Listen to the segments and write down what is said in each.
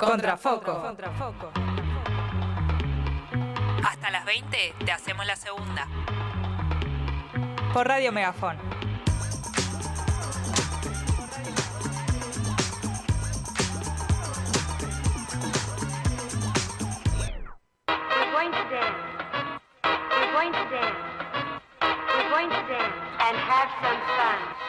Contrafoco. Hasta las 20 te hacemos la segunda. Por Radio Megafón. We're going to dance. We're going to dance. We're going to dance and have some. Fun.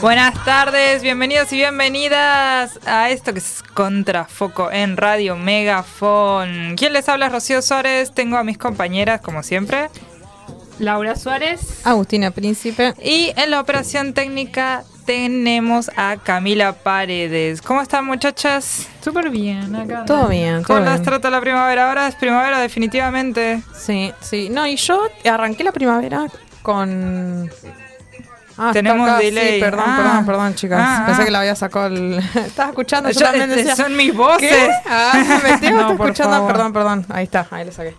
Buenas tardes, bienvenidos y bienvenidas a esto que es Contrafoco en Radio Megafón. ¿Quién les habla? Rocío Suárez. Tengo a mis compañeras, como siempre. Laura Suárez. Agustina Príncipe. Y en la operación técnica tenemos a Camila Paredes. ¿Cómo están, muchachas? Súper bien, acá. Todo bien, todo ¿Cómo las bien. trata la primavera? Ahora es primavera, definitivamente. Sí, sí. No, y yo arranqué la primavera con. Ah, Tenemos acá, sí, delay. perdón, Ah. perdón, perdón, chicas. Ah, Pensé ah. que la había sacado el. Estaba escuchando, yo, Yo- también este, decía. son mis voces. ¿Qué? Ah, me estoy No, escuchando. favor. Perdón, perdón. Ahí está, ahí le saqué.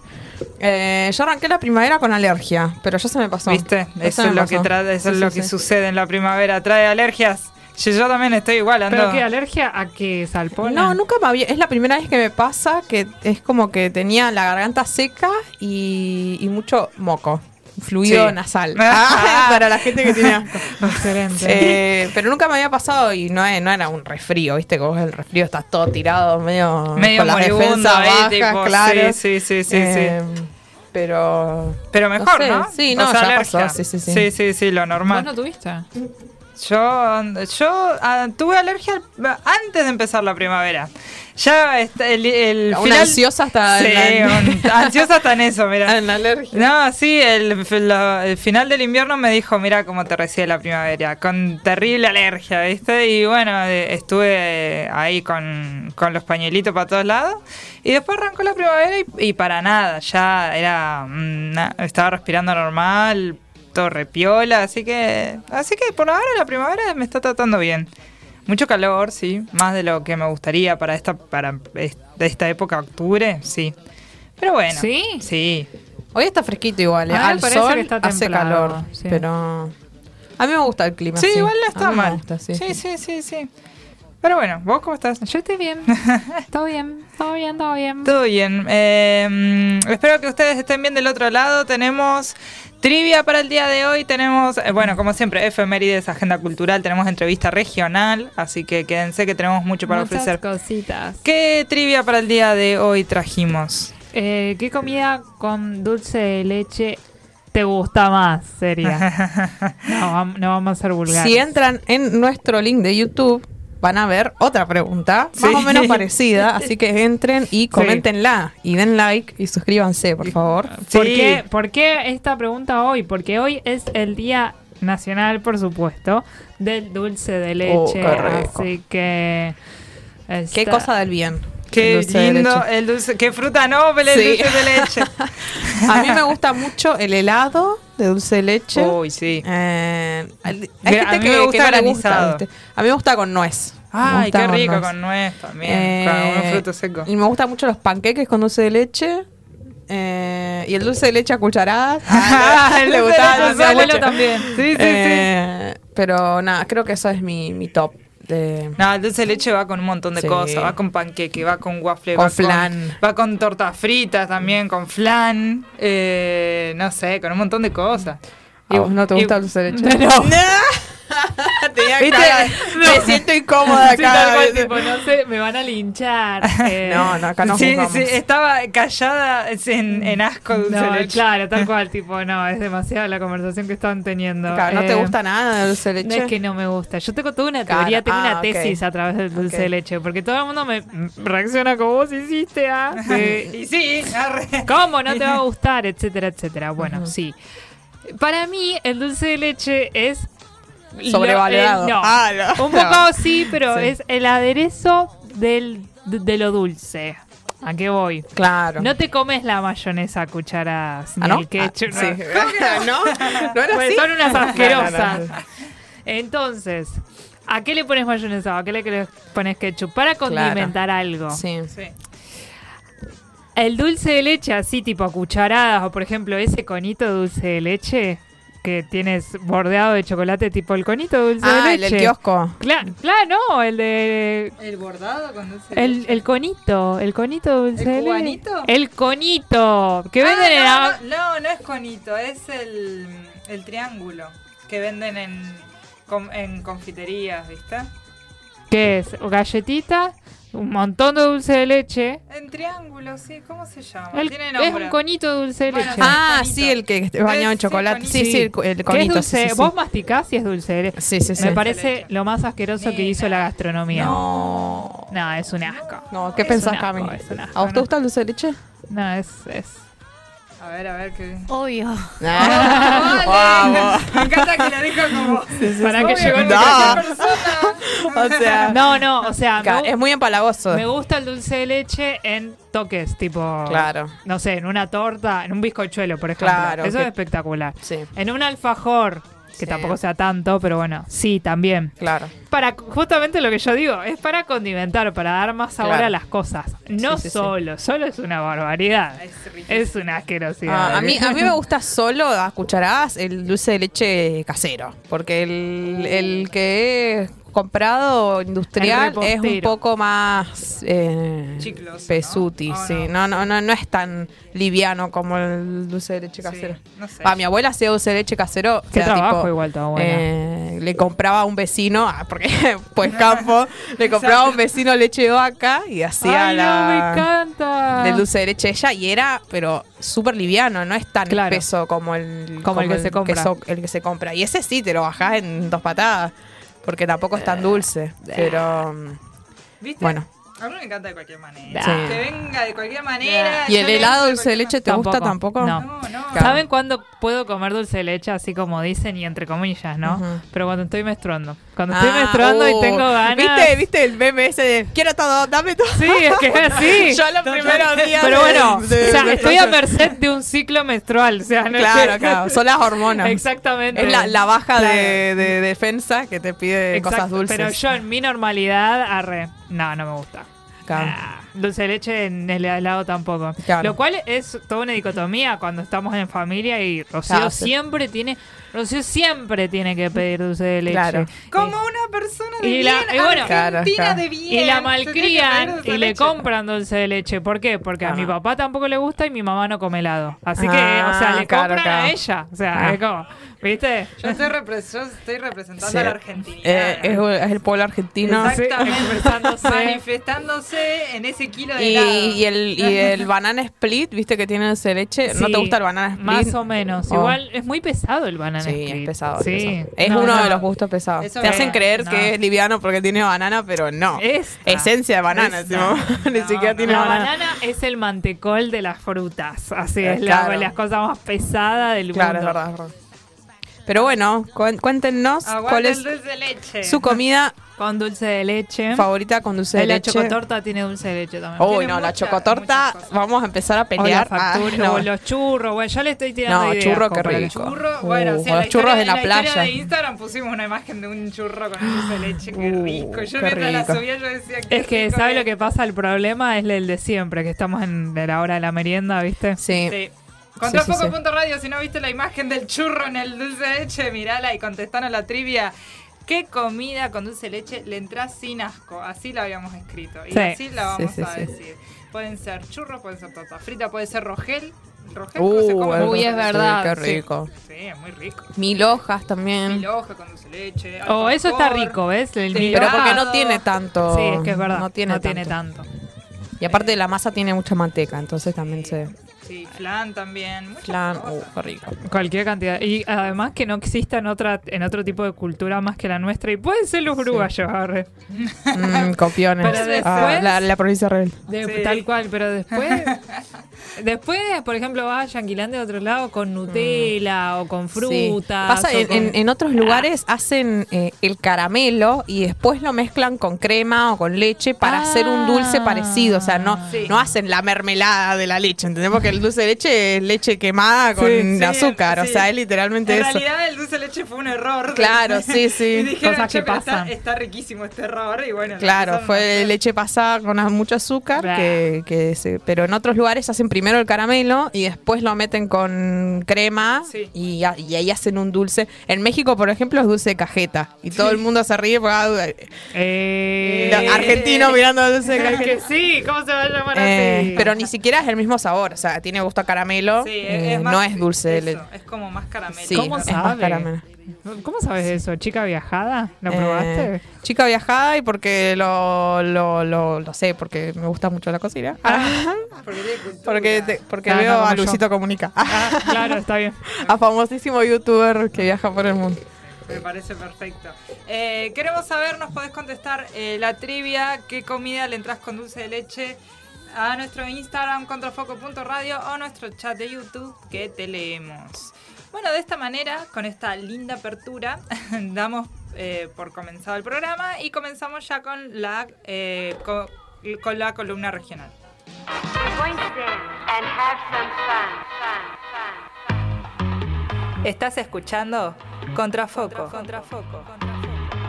Eh, yo arranqué la primavera con alergia, pero ya se me pasó. ¿Viste? Ya Eso es lo que trata, eso Sí, es lo sí, que sí. sucede en la primavera. Trae alergias. Yo, yo también estoy igual, ando. ¿Pero qué? ¿Alergia a qué? ¿Salpona? No, nunca me había. Es la primera vez que me pasa que es como que tenía la garganta seca y, y mucho moco. Fluido Sí. nasal. Ah, para la gente que tiene asco. Excelente. Eh, pero nunca me había pasado y no, es- no era un resfrío, ¿viste? Como el resfrío está todo tirado, medio. Medio con las moribundo defensas bajas, tipo, claro. sí, sí, sí, sí, Eh, Pero. Pero mejor, sé, ¿no? sí, O no, sea, ya alergia. pasó, sí, sí, sí. Sí, sí, sí, lo ¿Vos normal. no tuviste? Yo, yo ah, tuve alergia antes de empezar la primavera. Ya está el, el Una final... ansiosa hasta Sí, en la- ansiosa hasta en eso, mira. en la alergia. No, sí, el, el final del invierno me dijo, mira cómo te recibe la primavera, con terrible alergia, ¿viste? Y bueno, eh, estuve ahí con, con los pañuelitos para todos lados. Y después arrancó la primavera y, y para nada, ya era, estaba respirando normal, todo repiola, así que, así que por ahora la primavera me está tratando bien. Mucho calor, sí, más de lo que me gustaría para esta, para esta época, octubre, sí. Pero bueno, ¿Sí? sí. Hoy está fresquito igual, ¿eh? A mí me al parece sol que está hace calor, sí. pero a mí me gusta el clima. Sí, igual no A está me mal. gusta, sí, sí, sí, sí, sí. Pero bueno, ¿vos cómo estás? Yo estoy bien. Todo bien, todo bien, todo bien. Todo bien. Eh, mm, espero que ustedes estén bien del otro lado. Tenemos trivia para el día de hoy. Tenemos, eh, bueno, como siempre, efemérides, agenda cultural. Tenemos entrevista regional. Así que quédense que tenemos mucho para Muchas ofrecer. cositas. ¿Qué trivia para el día de hoy trajimos? Eh, ¿Qué comida con dulce de leche te gusta más? Sería. No, no vamos a ser vulgares. Si entran en nuestro link de YouTube, van a ver otra pregunta, Sí. más o menos parecida, así que entren y coméntenla y den like y suscríbanse, por favor. ¿Por, Sí. qué, por qué esta pregunta hoy? Porque hoy es el Día Nacional, por supuesto, del dulce de leche. Oh, qué rico. así que. Qué cosa del bien. Qué el dulce de lindo leche. el dulce. Qué fruta noble el Sí. dulce de leche. A mí me gusta mucho el helado de dulce de leche. Uy, sí. Eh, hay A gente mí que, me gusta. A mí me gusta con nuez. Ay, qué rico nuez. con nuez también. Eh, con un fruto seco. Y me gustan mucho los panqueques con dulce de leche. eh, y el dulce de leche a cucharadas. Ah, le gustaba de el leche, dulce de mi abuelo leche. también. Sí, sí, sí. Eh, Pero nada, creo que eso es mi, mi top. De... No, el dulce de leche va con un montón de Sí. cosas. Va con panqueque, va con waffle, Con va flan. va con tortas fritas también, con flan. eh, no sé, con un montón de cosas. ¿A vos no te y- gusta el dulce de leche? No. Tenía cara- Me siento incómoda Sí, acá. tal cual, tipo, no sé, me van a linchar. eh, No, no, acá no sí, sí, estaba callada en, en asco dulce No, de leche. claro, tal cual, tipo, no, es demasiada la conversación que estaban teniendo. Claro, ¿No te Eh, gusta nada del dulce de No leche? es que no me gusta. Yo tengo toda una Claro, teoría, tengo ah, una ok. tesis a través del dulce Ok. de leche, porque todo el mundo me reacciona como vos hiciste, ¿ah? De- Y sí, arre. ¿Cómo no te va a gustar? Etcétera, etcétera. Bueno, sí. Para mí, el dulce de leche es. Lo- Sobrevalorado. no. Ah, no. Un poco sí, pero Sí. es el aderezo del, de, de lo dulce. ¿A qué voy? Claro. No te comes la mayonesa a cucharadas, ni ¿Ah, no? el ketchup. Ah, no. sí. ¿No? ¿No era Pues así? son unas asquerosas. Entonces, ¿a qué le pones mayonesa? ¿A qué le pones ketchup? Para condimentar algo. Sí. Sí. El dulce de leche así tipo a cucharadas o por ejemplo ese conito de dulce de leche que tienes bordeado de chocolate tipo el conito de dulce Ah, de el leche. del kiosco. Claro, claro, no, el de El bordado con dulce de el, leche. el conito, el conito de dulce ¿El de leche. cubanito? El conito que Ah, venden en la- no, no, no, no es conito, es el, el triángulo que venden en, con- en confiterías, ¿viste? ¿Qué es? Galletita, un montón de dulce de leche. En triángulo, sí, ¿cómo se llama? El- Tiene es un conito de dulce de leche. sí. Ah, sí, el que esté bañado en chocolate. Sí, sí, el, el ¿Qué es conito. dulce? sí, sí, sí. Vos masticás y es dulce de leche. Sí, sí, sí. Me parece lo más asqueroso que hizo la gastronomía. No. No, es un asco. No, ¿qué Es pensás, Cami? es un asco, ¿A vos te no. gusta el dulce de leche? No, es, es. A ver, a ver qué. Obvio. Vamos. Me encanta que lo dijo como. Para que llegó No. persona. O sea, No, no, o sea, me, es muy empalagoso. me gusta el dulce de leche en toques, tipo. Claro. No sé, en una torta, en un bizcochuelo, por ejemplo. Claro, Eso que- es espectacular. Sí, En un alfajor, que Sí. tampoco sea tanto, pero bueno, sí, también. claro. Para justamente lo que yo digo, es para condimentar, para dar más sabor Claro. a las cosas. No Sí, sí, sí. solo, solo es una barbaridad. Es. Es una asquerosidad. Ah, a, mí, a mí me gusta solo a cucharadas el dulce de leche casero. Porque el, el que he comprado industrial es un poco más eh, Chicloso, pesuti, ¿no? ¿O sí. No, no, no, no es tan liviano como el dulce de leche Sí, casero. no sé. A mi abuela hacía dulce de leche casero. o Qué sea, trabajo tipo, igual tu abuela. eh, le compraba a un vecino, ah, porque pues campo, le compraba a un vecino leche de vaca y hacía Ay, no, la me encanta. del dulce de leche ella y era pero súper liviano, no es tan Claro. espeso como el Como el que se compra. so- el que se compra. Y ese sí te lo bajás en dos patadas, porque tampoco es tan dulce, pero mm, ¿Viste? bueno. A mí me encanta de cualquier manera. Sí. Que venga de cualquier manera. ¿Y el helado dulce de leche te gusta tampoco? No. No, no. Claro. ¿Saben cuándo puedo comer dulce de leche? Así como dicen y entre comillas, ¿no? Pero cuando estoy menstruando. Cuando estoy Ah, menstruando y tengo ganas. ¿Viste, ¿Viste el meme ese de quiero todo, dame todo? Sí, es que es así. Yo los primeros días Pero de- bueno, de- o sea, de- estoy a merced de un ciclo menstrual. O sea, no es Claro, que- claro, son las hormonas. Exactamente. Es la, la baja Claro. de, de defensa que te pide Exacto, cosas dulces. Pero yo en mi normalidad, arre. No, no me gusta. Claro. Ah, dulce de leche en el helado tampoco. Claro. Lo cual es toda una dicotomía cuando estamos en familia y Rocío Claro, sí. siempre tiene. Rocío siempre tiene que pedir dulce de leche. Claro. Como una persona de Y bien, la- y bueno, argentina Claro, claro. de bien. Y la malcrían y le leche. compran dulce de leche. ¿Por qué? Porque a mi papá tampoco le gusta y mi mamá no come helado. Así que, Ah, o sea, le claro, compran claro. a ella. O sea, Ah. es como, ¿viste? Yo estoy, repre- yo estoy representando Sí. a la Argentina. Eh, es, es el pueblo argentino. Sí, Exactamente. expresándose. Manifestándose en ese kilo de Y, helado. y el, y el banana split, viste que tiene de leche. ¿No te gusta el banana split? Más o menos. Oh. Igual es muy pesado el banana Sí, split. es pesado. Sí. es pesado. Es No, uno no. de los gustos pesados. Eso Te es hacen creer No. que es liviano porque tiene banana, pero no. Esta. Esencia de banana. Ni siquiera no. tiene La banana. banana es el mantecol de las frutas. Así es la, claro. las cosas más pesadas del Claro, es mundo. verdad, es verdad. Pero bueno, cuéntenos Aguante cuál es leche. su comida Con dulce de leche. favorita con dulce de la leche. chocotorta tiene dulce de leche también. Uy, Tiene no, la chocotorta, vamos a empezar a o la pelear. factura, Ah, no. o los churros. Bueno, yo le estoy tirando No, ideas churro, qué que- rico. Churro, Uh, bueno, los la churros en la playa. de Instagram pusimos una imagen de un churro con dulce de leche, qué Uh, rico. Yo mientras la subía yo decía qué Es que, rico ¿sabe que- lo que pasa? El problema es el de siempre, que estamos en la hora de la merienda, ¿viste? Sí. Sí. Contra Sí, sí, Foco Radio, si no viste la imagen del churro en el dulce de leche, mirala y contestanos la trivia. ¿Qué comida con dulce de leche le entra sin asco? Así la habíamos escrito. Y Sí. así la vamos Sí, sí, a sí. decir. Pueden ser churros, pueden ser torta frita, puede ser rogel. Rogel Uh, se come Uy, es verdad, Qué rico. Sí, es muy rico. Mil hojas también. Mil hojas con dulce de leche. Oh, eso está rico, ¿ves? El Pero porque no tiene tanto. Sí, es que es verdad. No tiene, tanto. tanto. Y aparte la masa tiene mucha manteca, entonces también se. Sí, flan también. Muchas Flan, cosas. uh, qué rico. Cualquier cantidad. Y además que no exista en, otra, en otro tipo de cultura más que la nuestra. Y pueden ser los uruguayos, arre. Mm, copiones. Pero Ah, la, la provincia rebelde. De- Sí. Tal cual, pero después Después, por ejemplo, vas a Yanquilandia de otro lado con Nutella o con frutas. Pasa, o en, con- en- en otros lugares hacen eh, el caramelo y después lo mezclan con crema o con leche para Ah. hacer un dulce parecido. O sea, no, Sí. no hacen la mermelada de la leche, ¿entendés? Porque el dulce de leche es leche quemada con Sí, azúcar. sí. O sea, es literalmente En eso. realidad el dulce de leche fue un error. Claro, sí, sí. y dijeron, Cosas "Che, que está, pasan". está riquísimo este error. Y bueno, Claro, fue leche pasada con mucho azúcar, que, que se- pero en otros lugares hacen primero el caramelo y después lo meten con crema Sí. y, a- y ahí hacen un dulce. En México, por ejemplo, es dulce de cajeta y todo el mundo se ríe porque ah, Eh, la- argentino mirando el dulce de que cajeta. sí, ¿cómo se va a llamar Eh, así? pero ni siquiera es el mismo sabor, o sea, tiene gusto a caramelo, Sí, eh, es más- no es dulce de leche. Es como más caramelo. Sí, ¿Cómo es sabe? más caramelo. ¿Cómo sabes eso? ¿Chica viajada? ¿Lo Eh, probaste? chica viajada y porque lo, lo, lo, lo sé, porque me gusta mucho la cocina. Porque tiene cultura. Porque, te- porque Ah, veo a yo. Luisito Comunica. Ah, claro, está bien. a famosísimo youtuber que viaja por el mundo. Me parece perfecto. Eh, queremos saber, nos podés contestar eh, la trivia, qué comida le entras con dulce de leche a nuestro Instagram contrafoco.radio o nuestro chat de YouTube que te leemos. Bueno, de esta manera, con esta linda apertura, damos eh, por comenzado el programa y comenzamos ya con la, eh, co- con la columna regional. Estás escuchando Contrafoco.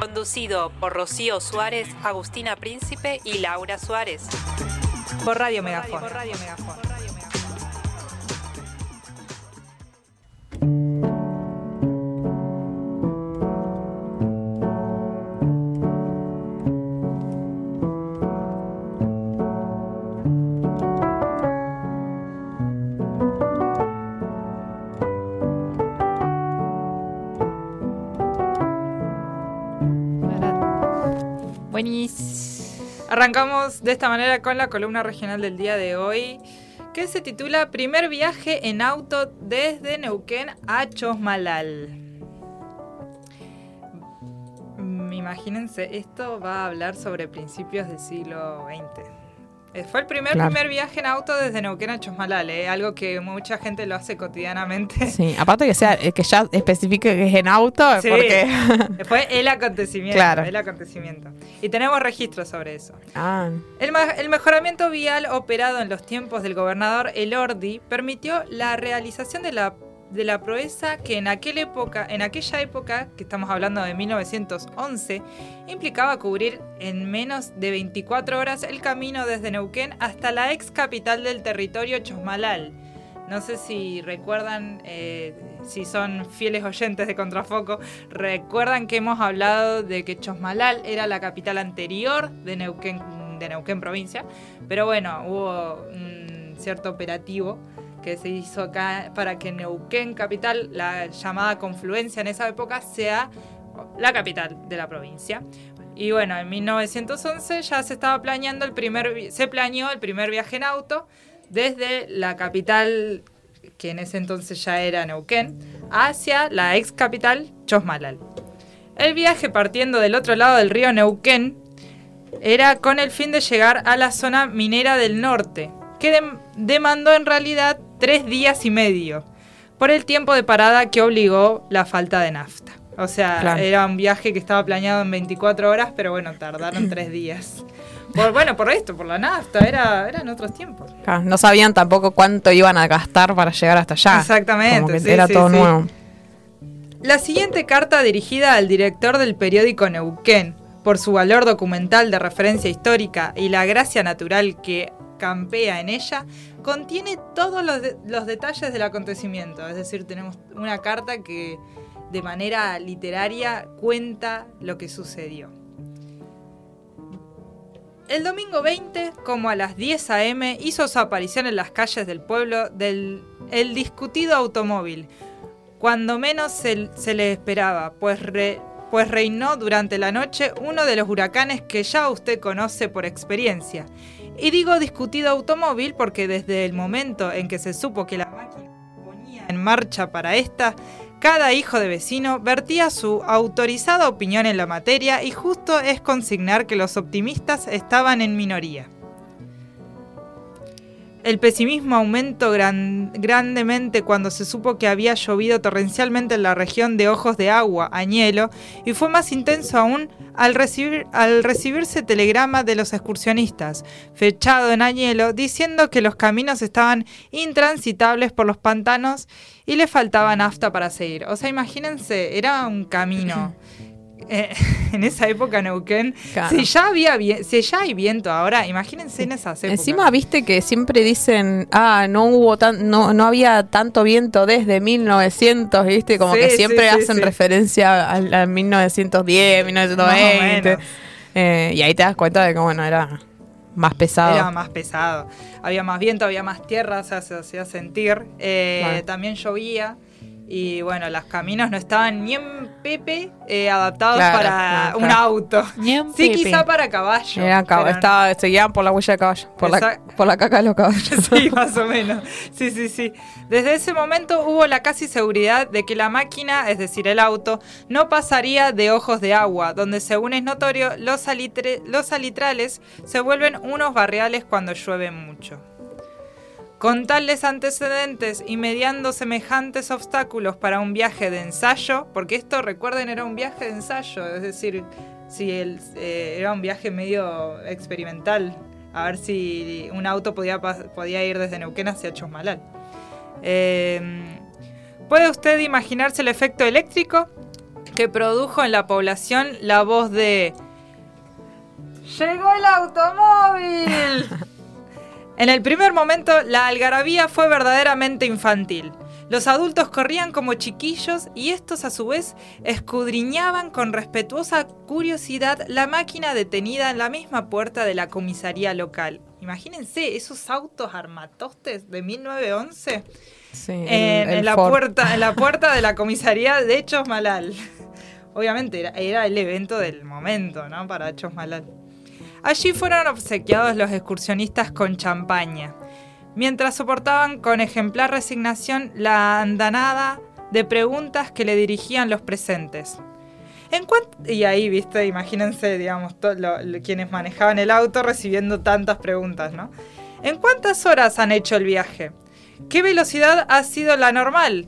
Conducido por Rocío Suárez, Agustina Príncipe y Laura Suárez. Por Radio. Buenis. Arrancamos de esta manera con la columna regional del día de hoy, que se titula Primer viaje en auto desde Neuquén a Chosmalal. Mm, Imagínense, esto va a hablar sobre principios del siglo XX. Eh, Fue el primer Claro. primer viaje en auto desde Neuquén a Chosmalal, eh, algo que mucha gente lo hace cotidianamente. Sí, aparte que sea, eh, que ya especifique que es en auto, Sí. porque. Fue el acontecimiento, Claro. el acontecimiento. Y tenemos registros sobre eso. ah, El, el mejoramiento vial operado en los tiempos del gobernador Elordi permitió la realización de la, de la proeza que en, aquel época, en aquella época, que estamos hablando de 1911, implicaba cubrir en menos de 24 horas el camino desde Neuquén hasta la ex capital del territorio Chosmalal. No sé si recuerdan, eh, si son fieles oyentes de Contrafoco, recuerdan que hemos hablado de que Chosmalal era la capital anterior de Neuquén, de Neuquén provincia, pero bueno, hubo un cierto operativo que se hizo acá para que Neuquén capital, la llamada confluencia en esa época, sea la capital de la provincia. Y bueno, en 1911 ya se estaba planeando el primer, se planeó el primer viaje en auto desde la capital, que en ese entonces ya era Neuquén, hacia la ex capital Chosmalal. El viaje partiendo del otro lado del río Neuquén era con el fin de llegar a la zona minera del norte, que dem- demandó en realidad tres días y medio, por el tiempo de parada que obligó la falta de nafta. O sea, Claro. era un viaje que estaba planeado en 24 horas, pero bueno, tardaron tres días. Por, bueno, por esto, por la nafta, era, eran otros tiempos. claro, no sabían tampoco cuánto iban a gastar para llegar hasta allá. Exactamente, Como que sí, era sí, todo sí. nuevo. La siguiente carta dirigida al director del periódico Neuquén, por su valor documental de referencia histórica y la gracia natural que campea en ella, contiene todos los, de- los detalles del acontecimiento. Es decir, tenemos una carta que de manera literaria cuenta lo que sucedió. El domingo 20, como a las 10 a.m., hizo su aparición en las calles del pueblo del el discutido automóvil, cuando menos se, se le esperaba, pues, pues reinó durante la noche uno de los huracanes que ya usted conoce por experiencia. Y digo discutido automóvil porque desde el momento en que se supo que la máquina ponía en marcha para esta, cada hijo de vecino vertía su autorizada opinión en la materia y justo es consignar que los optimistas estaban en minoría. El pesimismo aumentó gran- grandemente cuando se supo que había llovido torrencialmente en la región de Ojos de Agua, Añelo, y fue más intenso aún al, al recibirse telegrama de los excursionistas, fechado en Añelo, diciendo que los caminos estaban intransitables por los pantanos y le faltaba nafta para seguir. O sea, imagínense, era un camino. eh, en esa época Neuquén, Claro. si ya había si ya hay viento ahora, imagínense en esas épocas. Encima viste que siempre dicen, ah, no hubo tan, no, no había tanto viento desde 1900, viste, como Sí, que siempre sí, hacen referencia al, al 1910, 1920. menos. Eh, y ahí te das cuenta de que bueno, era más pesado. Era más pesado. Había más viento, había más tierra, o sea, se hacía sentir. Eh, Claro. También llovía. Y bueno, los caminos no estaban ni en Pepe eh, adaptados Claro, para claro, un auto. Ni en Sí, Pepe. quizá para caballo. Cab- estaba, seguían por la huella de caballo, por la, por la caca de los caballos. Sí, más o menos. Sí, sí, sí. Desde ese momento hubo la casi seguridad de que la máquina, es decir, el auto, no pasaría de ojos de agua, donde según es notorio, los, salitre- los salitrales se vuelven unos barriales cuando llueve mucho. Con tales antecedentes y mediando semejantes obstáculos para un viaje de ensayo, porque esto recuerden era un viaje de ensayo, es decir, si eh, era un viaje medio experimental, a ver si un auto podía, ir desde Neuquén hacia Chosmalal. Eh, ¿Puede usted imaginarse el efecto eléctrico que produjo en la población la voz de ¡Llegó el automóvil! En el primer momento, la algarabía fue verdaderamente infantil. Los adultos corrían como chiquillos y estos a su vez escudriñaban con respetuosa curiosidad la máquina detenida en la misma puerta de la comisaría local. Imagínense esos autos armatostes de 1911 Sí, el- en, el en la Ford. puerta, en la puerta de la comisaría de Chosmalal. Obviamente era, era el evento del momento, ¿no? Para Chosmalal. Allí fueron obsequiados los excursionistas con champaña, mientras soportaban con ejemplar resignación la andanada de preguntas que le dirigían los presentes. Y ahí, viste, imagínense, digamos, quienes manejaban el auto recibiendo tantas preguntas, ¿no? ¿En cuántas horas han hecho el viaje? ¿Qué velocidad ha sido la normal?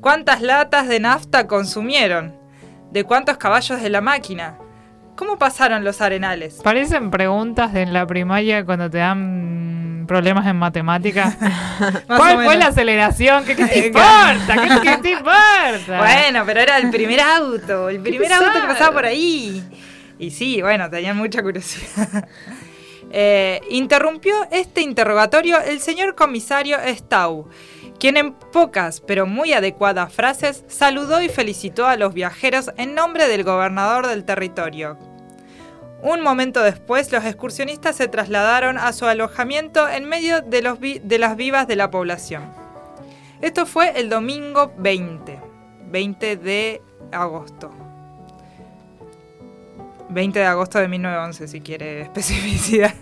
¿Cuántas latas de nafta consumieron? ¿De cuántos caballos de la máquina? ¿Cómo pasaron los arenales? Parecen preguntas de en la primaria cuando te dan problemas en matemáticas. ¿Cuál fue la aceleración? ¿Qué, qué te importa? ¿Qué, qué te importa? Bueno, pero era el primer auto, el primer auto que pasaba por ahí. Y sí, bueno, tenían mucha curiosidad. Eh, interrumpió este interrogatorio el señor comisario Stau, quien en pocas pero muy adecuadas frases saludó y felicitó a los viajeros en nombre del gobernador del territorio. Un momento después, los excursionistas se trasladaron a su alojamiento en medio de, las vivas de la población. Esto fue el domingo 20, 20 de agosto. 20 de agosto de 1911, si quiere especificidad.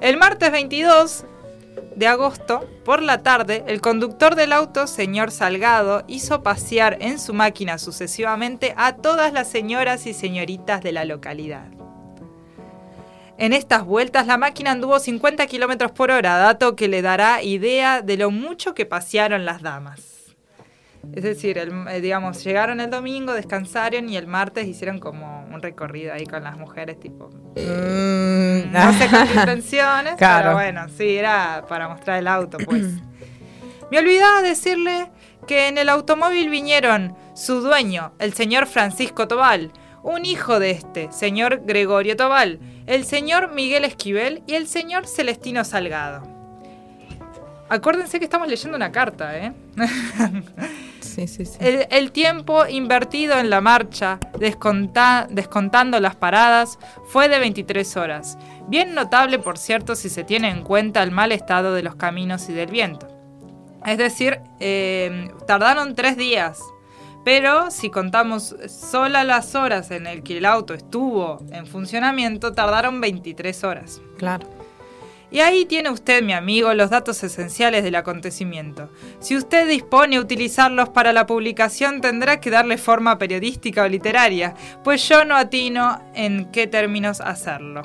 El martes 22 de agosto, por la tarde, el conductor del auto, señor Salgado, hizo pasear en su máquina sucesivamente a todas las señoras y señoritas de la localidad. En estas vueltas la máquina anduvo 50 kilómetros por hora, dato que le dará idea de lo mucho que pasearon las damas. Es decir, el- eh, digamos, llegaron el domingo, descansaron y el martes hicieron como un recorrido ahí con las mujeres, tipo, Mm, no sé con qué intenciones, Claro. pero bueno, sí, era para mostrar el auto, pues. Me olvidaba decirle que en el automóvil vinieron su dueño, el señor Francisco Tobal, un hijo de este, señor Gregorio Tobal, el señor Miguel Esquivel y el señor Celestino Salgado. Acuérdense que estamos leyendo una carta, ¿eh? Sí, sí, sí. El, el tiempo invertido en la marcha, desconta- descontando las paradas, fue de 23 horas. Bien notable, por cierto, si se tiene en cuenta el mal estado de los caminos y del viento. Es decir, eh, tardaron tres días. Pero si contamos sola las horas en el que el auto estuvo en funcionamiento, tardaron 23 horas. Claro. Y ahí tiene usted, mi amigo, los datos esenciales del acontecimiento. Si usted dispone a utilizarlos para la publicación, tendrá que darle forma periodística o literaria, pues yo no atino en qué términos hacerlo.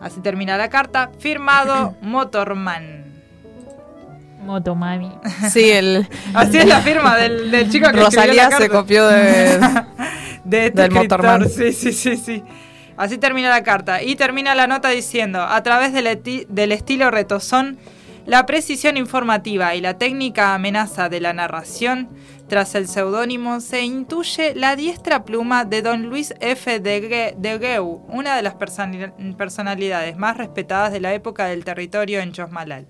Así termina la carta, firmado Motorman. Motomami. Sí, el Así es la firma del, del chico que escribió Rosalía la se carta. copió de... de este Del escritor. Motorman. Sí, sí, sí, sí. Así termina la carta. Y termina la nota diciendo, a través del, estilo retozón, la precisión informativa y la técnica amenaza de la narración, tras el seudónimo se intuye la diestra pluma de don Luis F. de, de una de las personalidades más respetadas de la época del territorio en Chosmalal.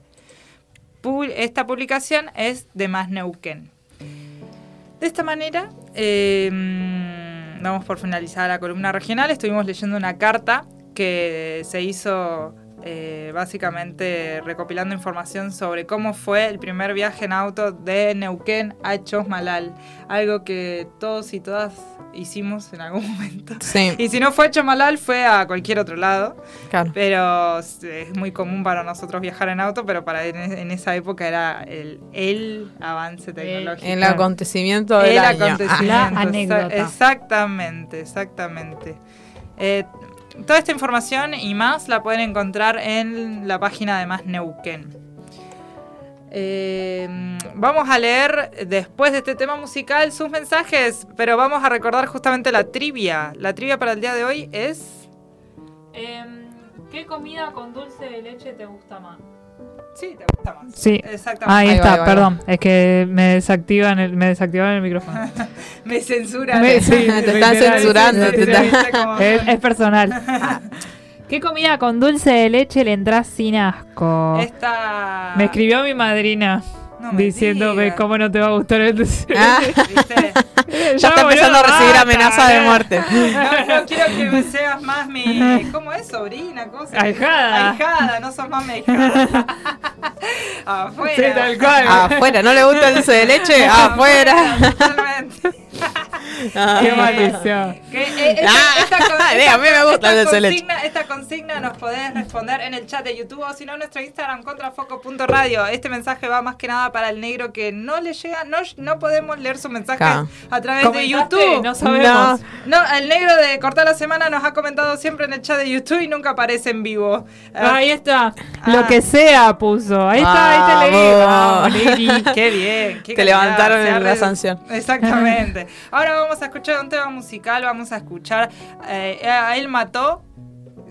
Esta publicación es de Más Neuquén. De esta manera, mm, damos por finalizada la columna regional. Estuvimos leyendo una carta que se hizo eh, básicamente recopilando información sobre cómo fue el primer viaje en auto de Neuquén a Chosmalal. Algo que todos y todas hicimos en algún momento. Sí, Y si no fue a Chosmalal, fue a cualquier otro lado. claro. Pero es muy común para nosotros viajar en auto, pero para en, en esa época era el, el avance tecnológico. El acontecimiento del El año. Acontecimiento. La anécdota. Exactamente, exactamente. Eh, toda esta información y más la pueden encontrar en la página de Más Neuquén. Eh, vamos a leer después de este tema musical sus mensajes, pero vamos a recordar justamente la trivia. La trivia para el día de hoy es... Em, ¿Qué comida con dulce de leche te gusta más? Sí, te gusta más. Sí. Exactamente. Ahí, Ahí va, está, ahí va, perdón. Es que me desactivan el, me desactivaron el micrófono. Me censuran. Me- sí, Te están censurando, sí, te sí, están- sí. ¿Viste cómo- Es, es personal. ¿Qué comida con dulce de leche le entras sin asco? Esta... Me escribió mi madrina No diciéndome digas. cómo no te va a gustar el dulce. de Ah, ¿Viste? ya está empezando a recibir amenazas de muerte. No, no quiero que me seas más mi. ¿Cómo es? Sobrina, cosa. Ahijada. Ahijada, no sos más mi ahijada. Afuera. Sí, tal cual. Afuera, ¿no le gusta el dulce de leche? Afuera. Totalmente. Ah. Qué maldición. Que, esta, Ah, consigna, esta consigna nos podés responder en el chat de YouTube o si no en nuestro Instagram contrafoco.radio. Este mensaje va más que nada para el negro que no le llega, no, no podemos leer su mensaje a través de. YouTube. No sabemos. No, el negro de Cortar la Semana nos ha comentado siempre en el chat de YouTube y nunca aparece en vivo. Ahí está. Ah. Lo que sea puso. Ahí está, ahí te leí. Vamos. Qué bien. Qué Te calidad, levantaron ha la sanción. Exactamente. Ahora vamos a escuchar un tema musical. Vamos a escuchar eh, a Él Mató.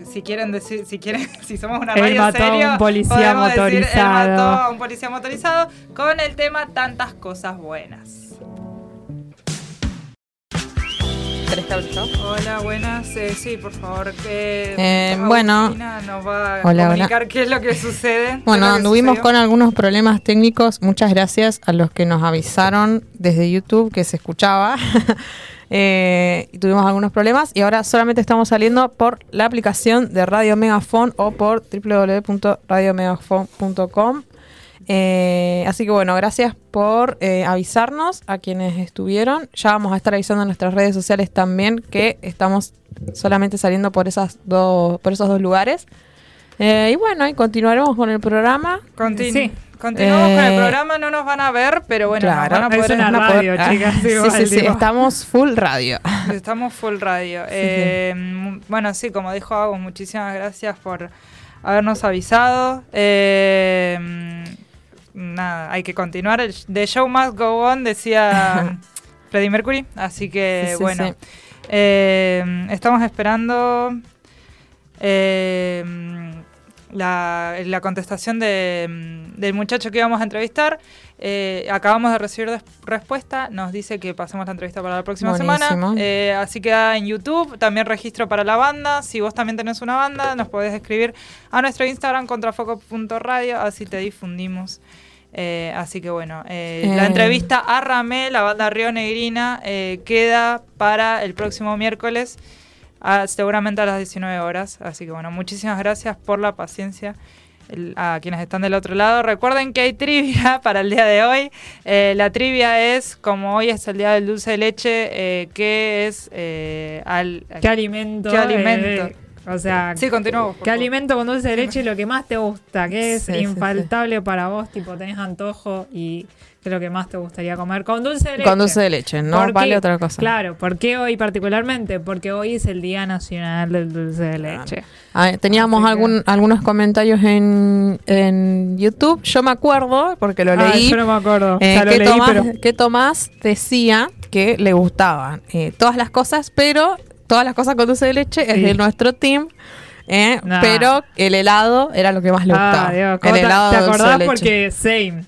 Si quieren decir, si quieren, si somos una Él radio mató a un policía decir, Él mató a un policía motorizado con el tema Tantas Cosas Buenas. ¿Querés que hable yo? Hola, buenas. Eh, sí, por favor. Que Eh, bueno. Nos va a Hola, comunicar qué es lo que sucede. Bueno, anduvimos con algunos problemas técnicos. Muchas gracias a los que nos avisaron desde YouTube que se escuchaba. Eh, y tuvimos algunos problemas y ahora solamente estamos saliendo por la aplicación de Radio Megafon o por www.radiomegafon.com. Eh, así que bueno, gracias por eh, avisarnos a quienes estuvieron. Ya vamos a estar avisando en nuestras redes sociales también que estamos solamente saliendo por esas dos, por esos dos lugares. Eh, y bueno, y continuaremos con el programa. Continu- Sí. Continuamos con el programa, no nos van a ver, pero bueno, nos Claro. van a Es poder una Van a poder- radio, Ah, chicas, Sí, igual, sí, sí, estamos full radio. Estamos full radio. Eh, Bueno, sí, como dijo Agus, muchísimas gracias por habernos avisado. Eh, nada, hay que continuar. El The show must go on, decía Freddie Mercury. Así que, Sí, sí, bueno, sí. eh, estamos esperando eh, la, la contestación de, mm, del muchacho que íbamos a entrevistar. Eh, acabamos de recibir des- respuesta, nos dice que pasemos la entrevista para la próxima Buenísimo. semana. Eh, así queda en YouTube, también registro para la banda. Si vos también tenés una banda, nos podés escribir a nuestro Instagram contrafoco.radio, así te difundimos. Eh, así que bueno, eh, la Eh. entrevista a Ramé, la banda Río Negrina, eh, queda para el próximo miércoles, a- seguramente a las 19 horas. Así que bueno, muchísimas gracias por la paciencia el- a quienes están del otro lado. Recuerden que hay trivia para el día de hoy. Eh, la trivia es, como hoy es el día del dulce de leche, eh, ¿qué es eh, al, ¿Qué alimento? ¿Qué alimento? O sea, Sí, ¿qué alimento con dulce de leche lo que más te gusta? ¿Qué es Sí, sí, infaltable para vos? Tipo, tenés antojo y ¿qué es lo que más te gustaría comer con dulce de leche? Con dulce de leche, no ¿Por vale qué? otra cosa. Claro, ¿por qué hoy particularmente? Porque hoy es el Día Nacional del Dulce de Leche. Ah, teníamos algún, algunos comentarios en, en YouTube. Yo me acuerdo, porque lo Ah, leí, yo no me acuerdo. eh, O sea, lo que, leí, Tomás, pero- que Tomás decía que le gustaban eh, todas las cosas, pero todas las cosas con dulce de leche es de nuestro team. eh, Nah. Pero el helado era lo que más le gustaba. Ah, Dios, el ¿cómo te, helado te de acordás? de. Porque same.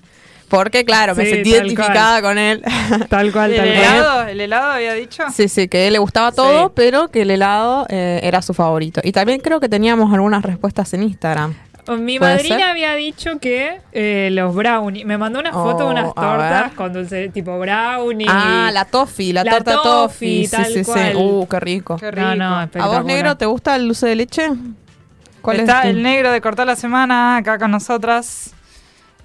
Porque, claro, me sentí identificada con él. Tal cual, ¿El tal cual. helado? ¿El helado había dicho? Sí, sí, que a él le gustaba todo, Sí. pero que el helado eh, era su favorito. Y también creo que teníamos algunas respuestas en Instagram. Mi ¿Puede madrina ser? había dicho que eh, los brownies. Me mandó una foto de unas Oh, tortas con dulce tipo brownie. Ah, la toffee, la, La torta toffee, toffee. Sí, tal sí, sí. cual. Uh, qué rico. Qué rico. No, no, ¿A vos, negro, te gusta el dulce de leche? ¿Cuál Está es el negro de cortar la semana acá con nosotras.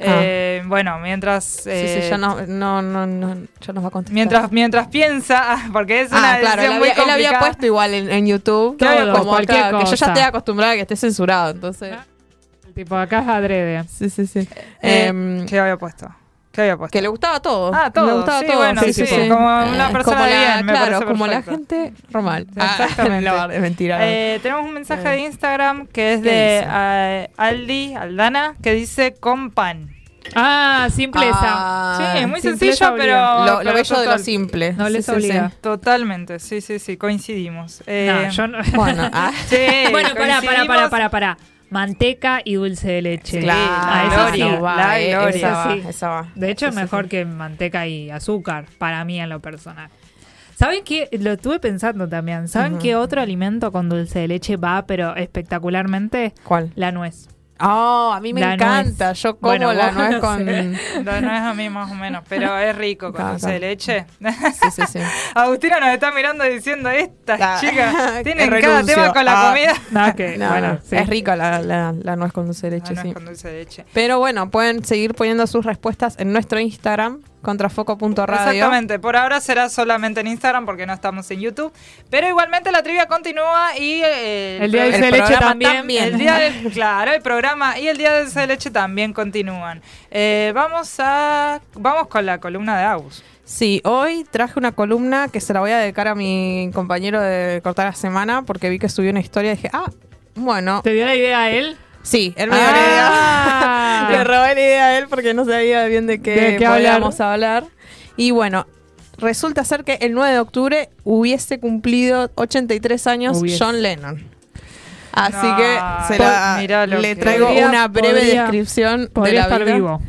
Ah. Eh, bueno, mientras. Sí, eh, sí, ya, no, no, no, no, ya nos va a contestar. Mientras, mientras piensa, porque es una Ah, claro, él decisión muy había, él había puesto igual en, en YouTube. Todo, Claro, como cualquier acá, que yo ya cosa. estoy acostumbrada a que esté censurado, entonces. Tipo, acá es adrede. Sí, sí, sí. Eh, Em, ¿Qué había puesto? ¿Qué había puesto? que le gustaba todo. Ah, todo. Le gustaba Sí, todo. bueno, sí, sí, sí, sí. como una Eh, persona como la- bien, me Claro, como la gente normal. Exactamente. Ah, no, es mentira. no. Eh, tenemos un mensaje Eh. de Instagram que es ¿Qué de Aldi, Aldana, que dice con pan. Ah, simpleza. Ah, sí, muy simpleza sencillo, pero. lo, lo pero bello de lo simple. No les sí, obliga. sí. Totalmente, sí, sí, sí, coincidimos. Eh, No, yo no. Bueno, ah, sí, bueno, pará, pará, pará, pará, pará. Manteca y dulce de leche. claro, Ah, eso gloria, sí. va, la gloria. Esa va, Sí. esa va. De hecho, es mejor sí. que manteca y azúcar, para mí en lo personal. ¿Saben qué? Lo estuve pensando también. ¿Saben qué otro alimento con dulce de leche va, pero espectacularmente? ¿Cuál? La nuez. Oh, a mí me La encanta. nuez. Yo como Bueno, la nuez no con. sé. No es a mí más o menos, pero es rico con dulce de leche. Sí, sí, sí. Agustina nos está mirando diciendo, estas Ah, chicas tienen cada tema con la Ah. comida. No, que, No, bueno, no, sí. Es rica la, la, la nuez con dulce de leche, sí. con dulce de leche. Pero bueno, pueden seguir poniendo sus respuestas en nuestro Instagram, contrafoco.radio. Exactamente, por ahora será solamente en Instagram porque no estamos en YouTube. Pero igualmente la trivia continúa y eh, El día de pro- dulce de leche también. también. El día del, claro, el programa y el día de dulce de leche también continúan. Eh, vamos a vamos con la columna de Agus. Sí, hoy traje una columna que se la voy a dedicar a mi compañero de Cortar la Semana porque vi que subió una historia y dije, ah, bueno, ¿Te dio la idea a él? Sí, él me dio la idea. Ah. Le robé la idea a él porque no sabía bien de qué, ¿De qué podíamos hablar. Y bueno, resulta ser que el 9 de octubre hubiese cumplido 83 años Hubiese. John Lennon. Así No, que se la- mirá lo le traigo Podría- una breve podría- descripción de Podría la estar vida. vivo.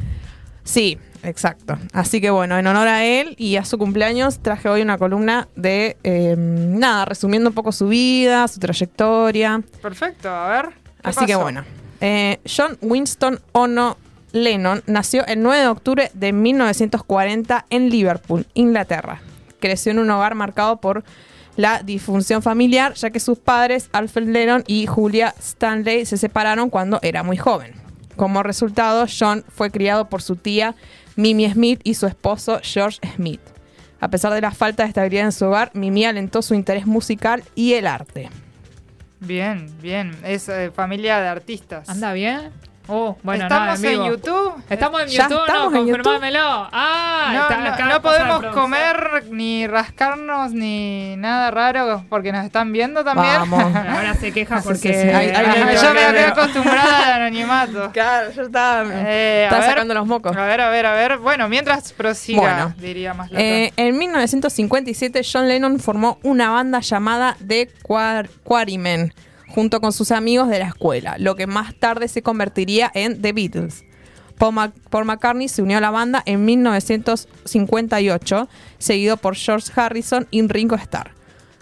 Sí, exacto. Así que bueno, en honor a él y a su cumpleaños traje hoy una columna de, eh, nada, resumiendo un poco su vida, su trayectoria. Perfecto, a ver. ¿qué Así que bueno, eh, John Winston Ono Lennon nació el 9 de octubre de 1940 en Liverpool, Inglaterra. Creció en un hogar marcado por la disfunción familiar, ya que sus padres, Alfred Lennon y Julia Stanley, se separaron cuando era muy joven. Como resultado, John fue criado por su tía Mimi Smith y su esposo George Smith. A pesar de la falta de estabilidad en su hogar, Mimi alentó su interés musical y el arte. Bien, bien. Es eh, familia de artistas. ¿Anda bien? Bueno, Estamos nada, en. YouTube. ¿Estamos en Ya YouTube? estamos no, en YouTube. confirmámelo. Ah, No, está no- acá, no cosa de podemos comer ni rascarnos ni nada raro porque nos están viendo también. Vamos. Ahora se queja porque... sí, sí. Hay- hay Ajá, que- yo me que- había acostumbrada al anonimato. Claro, yo estaba, Eh, a estaba ver. sacando los mocos. A ver, a ver, a ver. Bueno, mientras prosiga, Bueno. diría más Eh, en 1957, John Lennon formó una banda llamada The Quar- Quarrymen junto con sus amigos de la escuela, lo que más tarde se convertiría en The Beatles. Paul, McCartney se unió a la banda en 1958, seguido por George Harrison y Ringo Starr.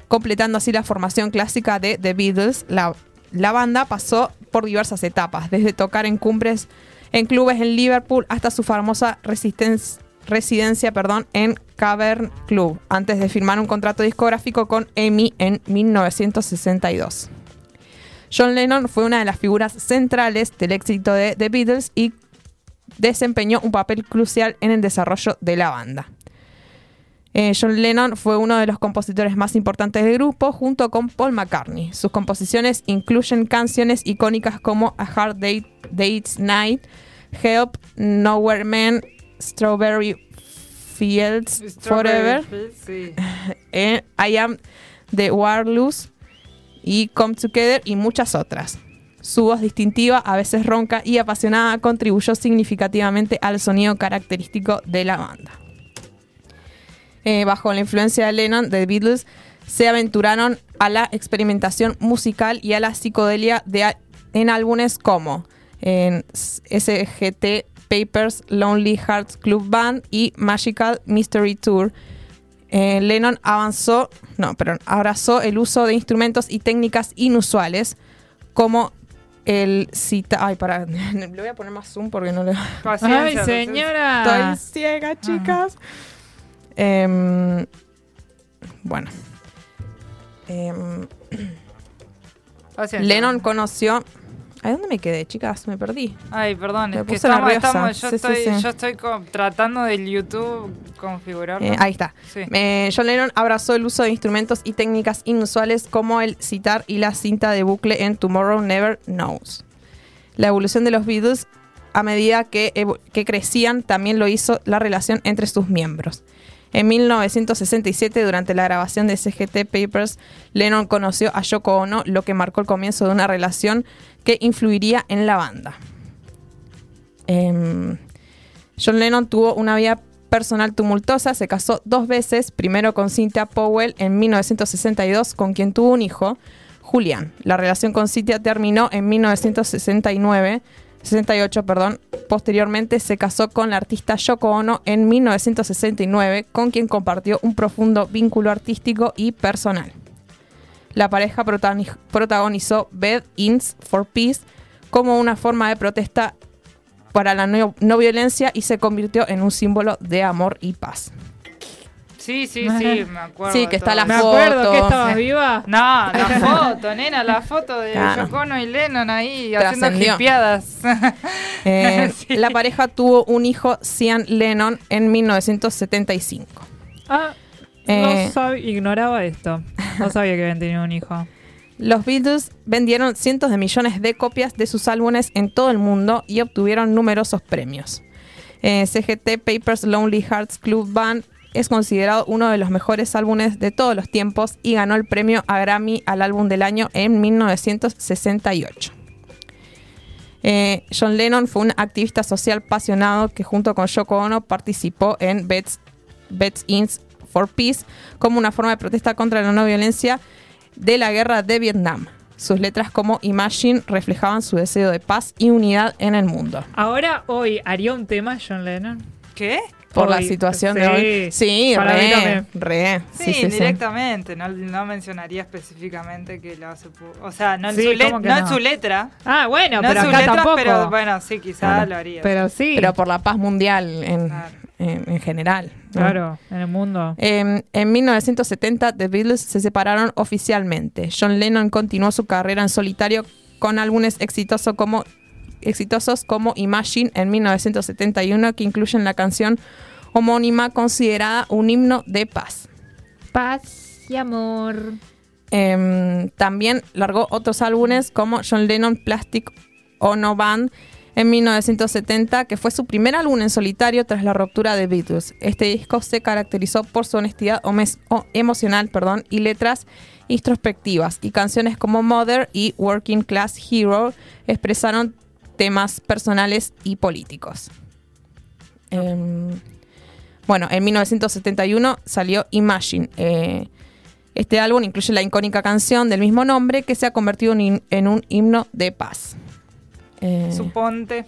Completando así la formación clásica de The Beatles, la, la banda pasó por diversas etapas, desde tocar en cumbres en clubes en Liverpool hasta su famosa residencia perdón, en Cavern Club, antes de firmar un contrato discográfico con EMI en 1962. John Lennon fue una de las figuras centrales del éxito de The Beatles y desempeñó un papel crucial en el desarrollo de la banda. Eh, John Lennon fue uno de los compositores más importantes del grupo junto con Paul McCartney. Sus composiciones incluyen canciones icónicas como A Hard Day, Day's Night, Help, Nowhere Man, Strawberry Fields Forever, Sí. eh, I Am The Warless y Come Together y muchas otras. Su voz distintiva, a veces ronca y apasionada, contribuyó significativamente al sonido característico de la banda. Eh, bajo la influencia de Lennon, The Beatles se aventuraron a la experimentación musical y a la psicodelia en álbumes como en SGT Papers, Lonely Hearts Club Band y Magical Mystery Tour. Eh, Lennon avanzó, no, perdón, abrazó el uso de instrumentos y técnicas inusuales como el cita. Ay, para, le voy a poner más zoom porque no le. Paciencia, Ay, señora. Estoy ciega, chicas. Em, bueno. Em. Lennon conoció. ¿A dónde me quedé, chicas? Me perdí. Ay, perdón, es que estamos, estamos- yo Sí, estoy, sí. yo estoy tratando del YouTube configurarlo. Eh, ahí está. Eh, John Lennon abrazó el uso de instrumentos y técnicas inusuales como el citar y la cinta de bucle en Tomorrow Never Knows. La evolución de los Beatles a medida que, que crecían también lo hizo la relación entre sus miembros. En 1967, durante la grabación de SGT Papers, Lennon conoció a Yoko Ono, lo que marcó el comienzo de una relación que influiría en la banda. Em, John Lennon tuvo una vida personal tumultuosa, se casó dos veces, primero con Cynthia Powell en 1962, con quien tuvo un hijo, Julián. La relación con Cynthia terminó en 1969, 68, perdón. Posteriormente se casó con la artista Yoko Ono en 1969, con quien compartió un profundo vínculo artístico y personal. La pareja protagoni- protagonizó Bed Ins for Peace como una forma de protesta para la no, no violencia y se convirtió en un símbolo de amor y paz. Sí, sí, sí, me acuerdo. Sí, que está la Me eso. acuerdo foto. que estabas viva. No, la foto, nena, la foto de Claro. Yoko Ono y Lennon ahí haciendo hipiadas. Eh, Sí. La pareja tuvo un hijo, Sean Lennon, en 1975. Ah, Eh. no sab- ignoraba esto. No sabía que habían tenido un hijo. Los Beatles vendieron cientos de millones de copias de sus álbumes en todo el mundo y obtuvieron numerosos premios. Eh, CGT Papers Lonely Hearts Club Band es considerado uno de los mejores álbumes de todos los tiempos y ganó el premio a Grammy al álbum del año en 1968. Eh, John Lennon fue un activista social apasionado que junto con Yoko Ono participó en Bets, Bets Ins for Peace como una forma de protesta contra la no violencia de la guerra de Vietnam. Sus letras como Imagine reflejaban su deseo de paz y unidad en el mundo. Ahora, hoy, ¿haría un tema John Lennon? ¿Qué? Por la situación sí. de hoy. Sí, Para mí re, también. re. Sí, Sí, sí, sí. indirectamente, No, no mencionaría específicamente que lo hace. O sea, no en, Sí, su, le- ¿cómo que no en su letra. Ah, bueno, no pero en su acá letra, tampoco. pero bueno, sí, quizás Claro. lo haría. Pero sí. Pero por la paz mundial en, Claro. en- en general. ¿no? Claro, en el mundo. Eh, en 1970, The Beatles se separaron oficialmente. John Lennon continuó su carrera en solitario con álbumes exitosos como, exitosos como Imagine en 1971, que incluyen la canción homónima considerada un himno de paz. Paz y amor. Eh, también largó otros álbumes como John Lennon Plastic Ono Band en 1970, que fue su primer álbum en solitario tras la ruptura de Beatles. Este disco se caracterizó por su honestidad o- emocional perdón, y letras introspectivas, y canciones como Mother y Working Class Hero expresaron temas personales y políticos. Em, bueno, en 1971 salió Imagine. eh, este álbum incluye la icónica canción del mismo nombre que se ha convertido en, un himno de paz. Eh, Suponte.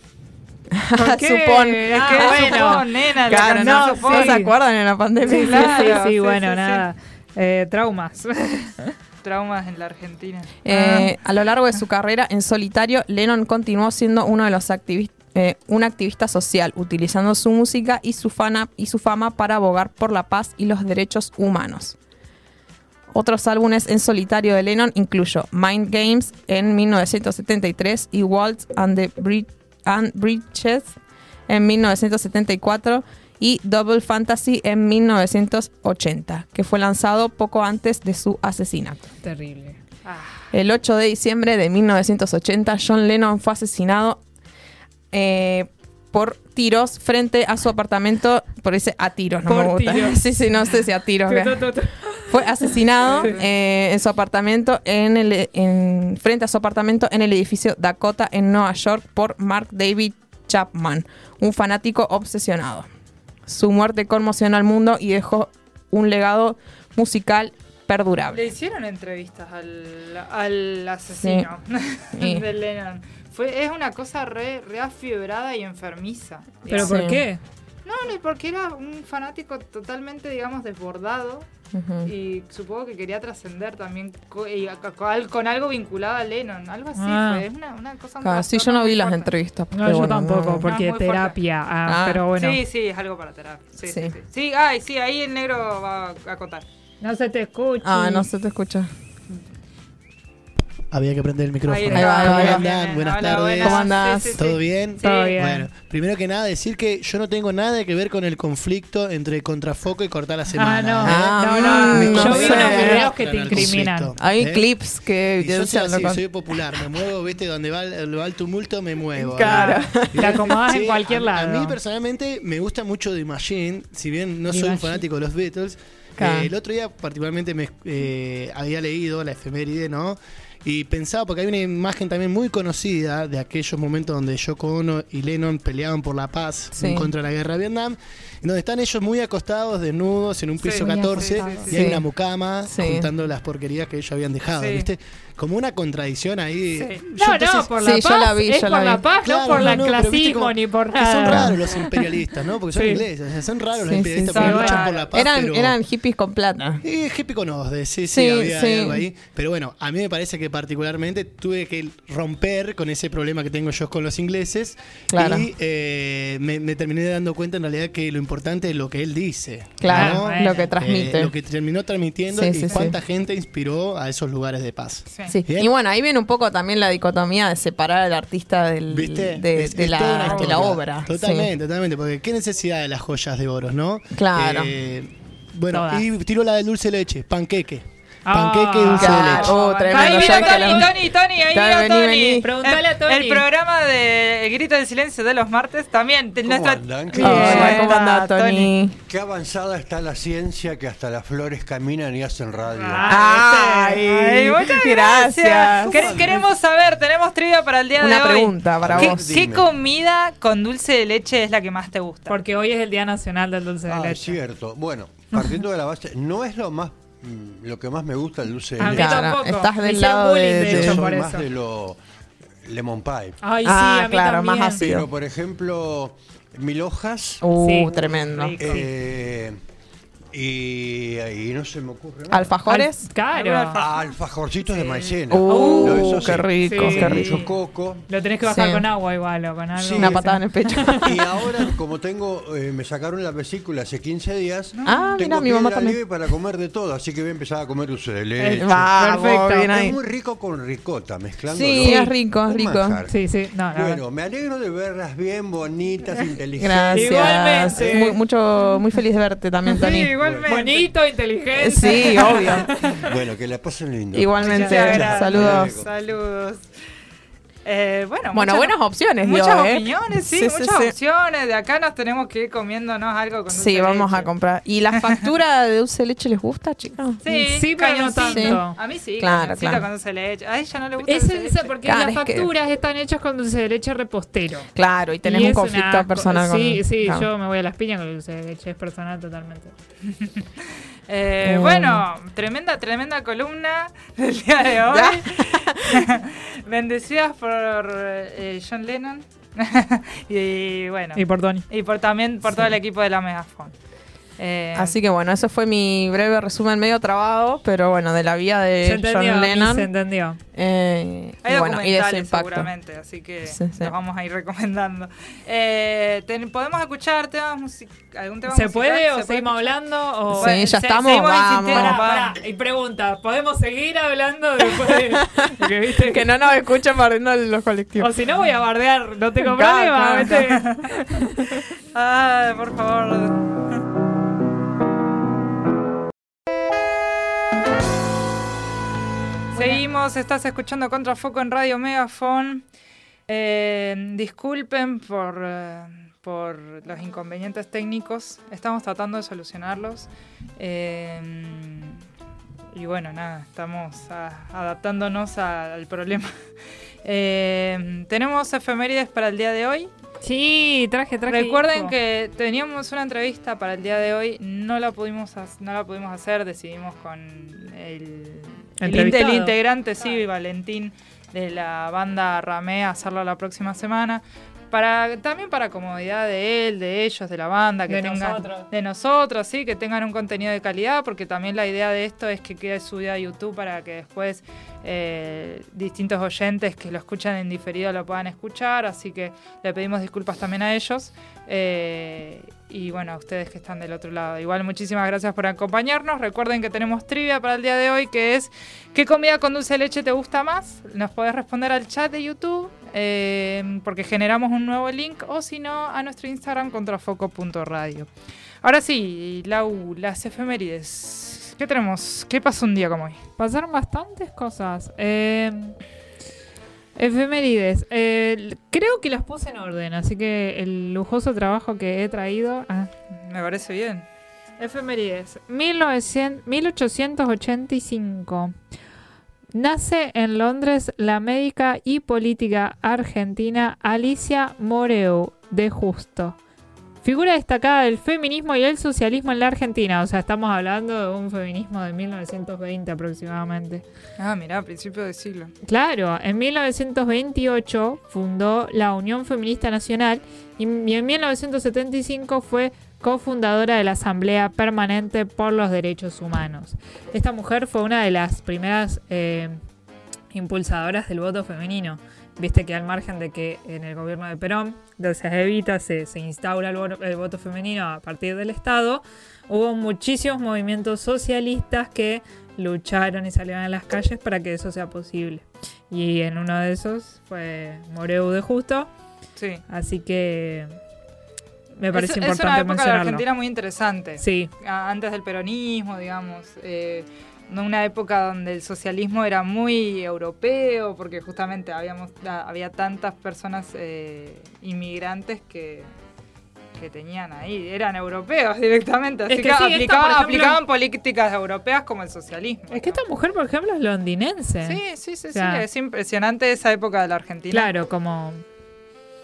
¿Por qué? Supón. Ah, que bueno. supón, nena, Claro, no, no, supón. ¿no se acuerdan en la pandemia? Sí, sí, Claro, sí, sí, bueno, sí, nada. Eh, traumas. Traumas en la Argentina. Eh, a lo largo de su carrera en solitario, Lennon continuó siendo uno de los activis- eh, un activista social, utilizando su música y su, fana, y su fama para abogar por la paz y los derechos humanos. Otros álbumes en solitario de Lennon incluyó Mind Games en 1973 y Waltz and the Bridges en 1974 y Double Fantasy en 1980, que fue lanzado poco antes de su asesinato. Terrible. El 8 de diciembre de 1980, John Lennon fue asesinado eh, por tiros frente a su apartamento. Por ese a tiros, no Por me gusta. tiros. Sí, sí, no sé si a tiros. Fue asesinado eh, en su apartamento en el en, frente a su apartamento en el edificio Dakota en Nueva York por Mark David Chapman, un fanático obsesionado. Su muerte conmocionó al mundo y dejó un legado musical Le perdurable. hicieron entrevistas al, al asesino Sí. de Lennon. Fue, es una cosa re, y enfermiza. ¿Pero por qué? No, no, porque era un fanático totalmente, digamos, desbordado. Y supongo que quería trascender también co- y a- con algo vinculado a Lennon. Algo así Ah. fue. Es una, una cosa Claro, sí, yo no vi muy las entrevistas. No, yo bueno, tampoco, no. porque fuerte. terapia. Ah, Ah. pero bueno. Sí, sí, es algo para terapia. Sí, sí, Sí. sí. Sí, ay, sí, ahí el negro va a contar. No se te escucha. Ah, no se te escucha. Había que prender el micrófono. Ahí Ahí va, ahí va, ¿Cómo ahí va. andan? Buenas Hola, tardes. buenas. ¿Cómo andás? Sí, sí, sí. ¿Todo bien? Todo bien. Bueno, primero que nada decir que yo no tengo nada que ver con el conflicto entre contrafoco y cortar la Ah, semana. no. ¿eh? Ah, no, no. Yo no vi unos videos que te el incriminan. conflicto, Hay ¿eh? clips que Y yo soy así, soy popular, me muevo, viste, donde va el, va el tumulto me muevo. Claro. Te acomodás en Sí, cualquier a- lado. A mí personalmente me gusta mucho The Machine, si bien no The soy un Machine. fanático de los Beatles. Claro. eh, el otro día particularmente me eh, había leído la efeméride, ¿no? Y pensaba, porque hay una imagen también muy conocida de aquellos momentos donde Yoko Ono y Lennon peleaban por la paz Sí. en contra de la guerra de Vietnam, en donde están ellos muy acostados, desnudos, en un Sí, piso muy 14, acostados. y hay Sí. una mucama Sí. juntando las porquerías que ellos habían dejado, Sí. ¿viste? Como una contradicción ahí. Sí. Yo No, entonces- no, por la Sí, yo paz. la vi, es yo por la paz, Claro, no por no, el clasismo como ni por que son nada. raros los imperialistas, ¿no? Porque son Sí. ingleses. o sea, son raros los Sí, sí, imperialistas sí. porque Sí, luchan por la paz. Eran, pero... eran hippies con plata. Eh, hippie con osde, sí, sí, Sí, había sí. algo ahí. Pero bueno, a mí me parece que particularmente tuve que romper con ese problema que tengo yo con los ingleses. Claro. Y eh, me, me terminé dando cuenta en realidad que lo importante es lo que él dice. Claro, ¿no? bueno. lo que transmite. Eh, lo que terminó transmitiendo Sí, y sí, sí. cuánta gente inspiró a esos lugares de paz. Sí. Sí. Bien. Y bueno, ahí viene un poco también la dicotomía de separar al artista del, ¿Viste? de, Es- de es la, de la obra. Totalmente, totalmente. Porque qué necesidad de las joyas de oro, ¿no? Claro. Eh, bueno, y tiró la de dulce leche, panqueque. Ah, Panqueque y dulce de leche. Oh, tremendo, Ahí que Tony, Tony, Tony, ahí vení, Tony. vení. Preguntale a El- Tony. El programa de El Grito del Silencio de los martes también. ¿Cómo nuestra- andan? Bien, Hola, ¿cómo anda, ah, Tony? Qué avanzada está la ciencia que hasta las flores caminan y hacen radio. Ay, Ay, muchas gracias. gracias. Quere- queremos saber, tenemos trivia para el día de Una hoy. pregunta para ¿Qué, vos. qué Dime. comida con dulce de leche es la que más te gusta? Porque hoy es el Día Nacional del Dulce de Ah, Leche. cierto. Bueno, partiendo de la base, no es lo más lo que más me gusta el dulce de A mí leche. Claro, estás del lado bullying, de- de, de- Yo soy más eso. de lo lemon pie. Ay, sí, Ah, a mí claro, también. más ácido. Pero por ejemplo, mil hojas Uh, Sí. tremendo. Eh, y, y no se me ocurre. ¿Alfajores? Al- Claro. Alfajor. Ah, alfajorcitos de maicena. Uh, No, eso qué sí. rico, Sí. qué rico. mucho coco. Lo tenés que bajar Sí. con agua igual o con algo. Sí, Una patada en el pecho. Y ahora, como tengo, eh, me sacaron la vesícula hace 15 días, Ah, tengo mira, mi mamá piedra también. libre para comer de todo, así que voy a empezar a comer dulce de leche. Vamos, Perfecto. bien ahí. Es muy rico con ricota, mezclando. Sí, es rico, es rico. Sí, sí. No, la Bueno, me alegro de verlas bien bonitas, inteligentes. Gracias. Igualmente. Muy, mucho, muy feliz de verte también, Sí, Tony. Igualmente. Bonito, inteligente. Sí, obvio. Bueno, que la pasen lindo. Igualmente. Saludos. Saludos. Eh, bueno, Bueno, muchas- buenas opciones, Muchas ¿eh? opiniones, sí, Sí, sí, muchas sí. opciones. De acá nos tenemos que ir comiéndonos algo con dulce Sí, vamos a comprar. ¿Y la factura de dulce de leche les gusta, chicos? Sí, Sí, pero no tanto. A mí sí, Claro, claro. con dulce de leche. A ella no le gusta Es dulce leche. porque Claro, las es que- facturas están hechas con dulce de leche repostero. Claro, y tenés Y un conflicto una personal con Sí, sí, claro. yo me voy a las piñas con el dulce de leche, es personal totalmente. Eh, Eh. Bueno, tremenda, tremenda columna del día de hoy. Bendecidas por eh, John Lennon. y bueno. Y por Tony. Y por también por todo el equipo de la Megafon. Eh, Así que bueno, eso fue mi breve resumen medio trabado, pero bueno, de la vida de Se entendió, John Lennon. se entendió. eh, Hay y bueno, y de su impacto. seguramente, así que Sí, sí. los vamos a ir recomendando. Eh, ten- ¿Podemos escuchar temas algún tema ¿Se musical? puede o puede seguimos hablando? O... Sí, Bueno, ya se- estamos, vamos. vamos. pará, y pregunta, ¿podemos seguir hablando después de... porque, viste, Que no nos escuchen barriendo los colectivos. O si no voy a bardear, no tengo Claro, problema. claro. ¿viste? Ah, por favor. Seguimos, estás escuchando Contrafoco en Radio Megafon. Eh, disculpen por, eh, por los inconvenientes técnicos, estamos tratando de solucionarlos. Eh, y bueno, nada, estamos adaptándonos al problema. Tenemos efemérides para el día de hoy. Sí, traje, traje. Recuerden que teníamos una entrevista para el día de hoy, no la pudimos, no la pudimos hacer, decidimos con el, el, Entrevistado. el integrante, sí, Valentín, de la banda Ramé, hacerla la próxima semana. Para, también para comodidad de él, de ellos, de la banda, que De tengan nosotros. de nosotros, sí, que tengan un contenido de calidad, porque también la idea de esto es que quede subido a YouTube para que después eh, distintos oyentes que lo escuchan en diferido lo puedan escuchar, así que le pedimos disculpas también a ellos eh, y bueno, a ustedes que están del otro lado. Igual muchísimas gracias por acompañarnos. Recuerden que tenemos trivia para el día de hoy, que es ¿qué comida con dulce de leche te gusta más? Nos podés responder al chat de YouTube, eh, porque generamos un nuevo link, o si no, a nuestro Instagram contrafoco.radio. Ahora sí, Lau, las efemérides. ¿Qué tenemos? ¿Qué pasó un día como hoy? Pasaron bastantes cosas. Eh, efemérides. Eh, creo que las puse en orden, así que el lujoso trabajo que he traído. ah, Me parece bien. Efemérides. 1900 1885. Nace en Londres la médica y política argentina Alicia Moreu de Justo. Figura destacada del feminismo y el socialismo en la Argentina. O sea, estamos hablando de un feminismo de 1920 aproximadamente. Ah, mirá, a principio de siglo. Claro, en 1928 fundó la Unión Feminista Nacional y en 1975 fue cofundadora de la Asamblea Permanente por los Derechos Humanos. Esta mujer fue una de las primeras eh, impulsadoras del voto femenino. Viste que al margen de que en el gobierno de Perón, gracias a Evita, se, se instaura el, el voto femenino a partir del Estado, hubo muchísimos movimientos socialistas que lucharon y salieron a las calles para que eso sea posible. Y en uno de esos fue Moreu de Justo, Sí. así que me parece es, es importante una época de. Argentina muy interesante. Sí, Antes del peronismo, digamos. eh, no una época donde el socialismo era muy europeo, porque justamente habíamos, había tantas personas eh, inmigrantes que, que tenían ahí, eran europeos directamente, así Es que que, sí, esta, aplicaban, por ejemplo- aplicaban políticas europeas como el socialismo. es que esta mujer, por ejemplo, es londinense. Sí, sí, sí, O sea, sí, es impresionante esa época de la Argentina. Claro, como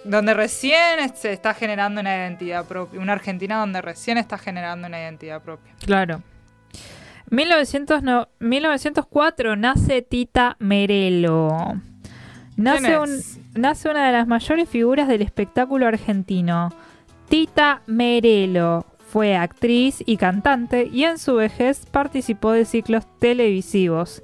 Donde recién se está generando una identidad propia. Una Argentina donde recién está generando una identidad propia. Claro. 1900 no- 1904 nace Tita Merelo. Nace, nace una de las mayores figuras del espectáculo argentino. Tita Merelo fue actriz y cantante y en su vejez participó de ciclos televisivos.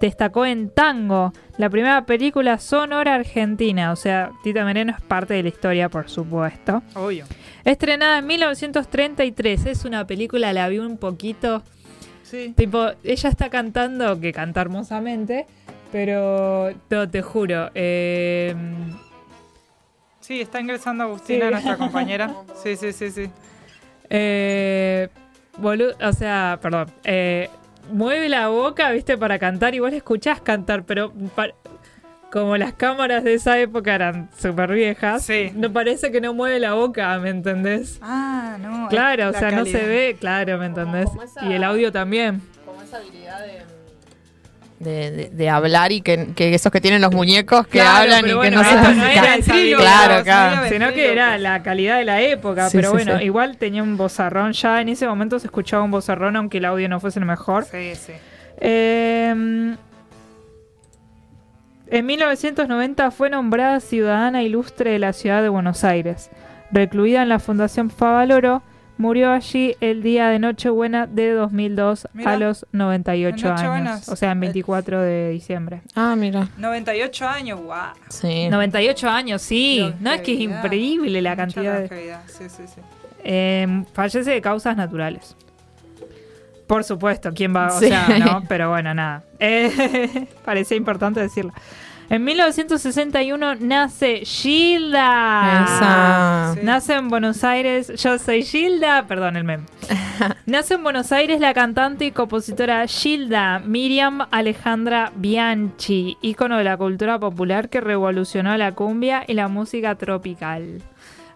Destacó en Tango, la primera película sonora argentina. O sea, Tita Merelo es parte de la historia, por supuesto. Obvio. Estrenada en 1933. Es una película, la vi un poquito. Sí. Tipo, ella está cantando, que canta hermosamente, pero no, te juro. eh, Sí, está ingresando Agustina, Sí. nuestra compañera. Sí, sí, sí, sí. eh, o sea, perdón. eh, mueve la boca, viste, para cantar. Igual escuchás cantar, pero como las cámaras de esa época eran súper viejas, Sí. no parece que no mueve la boca, ¿me entendés? Ah, no. Claro, o sea, no se ve, claro, ¿me entendés? como esa- Y el audio también. Como esa habilidad de, de, de hablar y que, que esos que tienen los muñecos que Claro, hablan y que no se no era. Claro, claro. Sino que era la calidad de la época, Sí, pero sí, bueno, sí. igual tenía un bozarrón. Ya en ese momento se escuchaba un bozarrón, aunque el audio no fuese el mejor. Sí, sí. Eh, en 1990 fue nombrada ciudadana ilustre de la ciudad de Buenos Aires. Recluida en la Fundación Favaloro, murió allí el día de Nochebuena de 2002 Mirá. a los 98 En Nochebuena. años. O sea, en 24 de diciembre. Ah, mira. 98 años, wow. Sí. 98 años, sí. No es que es Longevidad. increíble la Mucha cantidad de... longevidad, Sí, sí, sí. Eh, fallece de causas naturales. Por supuesto, ¿quién va? O Sí. sea, no, pero bueno, nada. Eh, parecía importante decirlo. En 1961 nace Gilda. Esa. Sí. Nace en Buenos Aires. Yo soy Gilda. Perdón, el meme. Nace en Buenos Aires la cantante y compositora Gilda Miriam Alejandra Bianchi, ícono de la cultura popular que revolucionó la cumbia y la música tropical.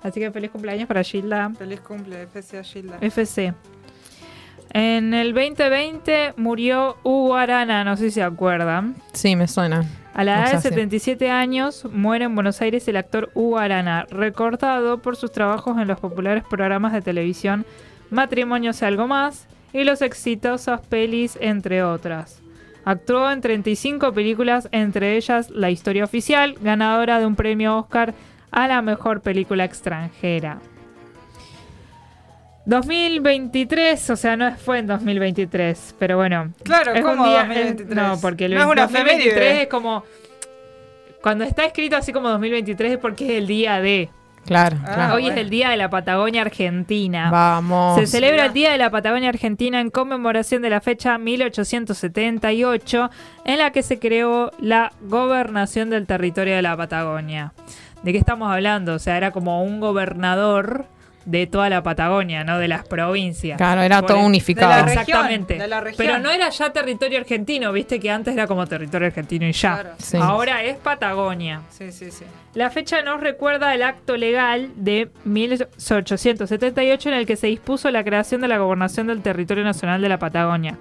Así que feliz cumpleaños para Gilda. Feliz cumple, FCA Gilda. FC. En el 2020 murió Hugo Arana, no sé si se acuerdan. Sí, me suena. A la edad de sí. 77 años muere en Buenos Aires el actor Hugo Arana, recordado por sus trabajos en los populares programas de televisión Matrimonios y algo más y los exitosas pelis, entre otras. Actuó en 35 películas, entre ellas La historia oficial, ganadora de un premio Oscar a la mejor película extranjera. 2023, o sea, no fue en 2023, pero bueno. Claro, es ¿cómo un día, 2023? eh, no, porque el No es una 2023 efeméride. es como. Cuando está escrito así como 2023 es porque es el día de. Claro, Ah, claro. Hoy es el día de la Patagonia Argentina. Vamos. Se celebra el Día de la Patagonia Argentina en conmemoración de la fecha 1878 en la que se creó la gobernación del territorio de la Patagonia. ¿De qué estamos hablando? O sea, era como un gobernador de toda la Patagonia, ¿no? De las provincias. Claro, era todo el- unificado. de la región, Exactamente. de la región. Pero no era ya territorio argentino, viste que antes era como territorio argentino y ya. Claro. Sí. Ahora es Patagonia. Sí, sí, sí. La fecha nos recuerda el acto legal de 1878 en el que se dispuso la creación de la gobernación del territorio nacional de la Patagonia.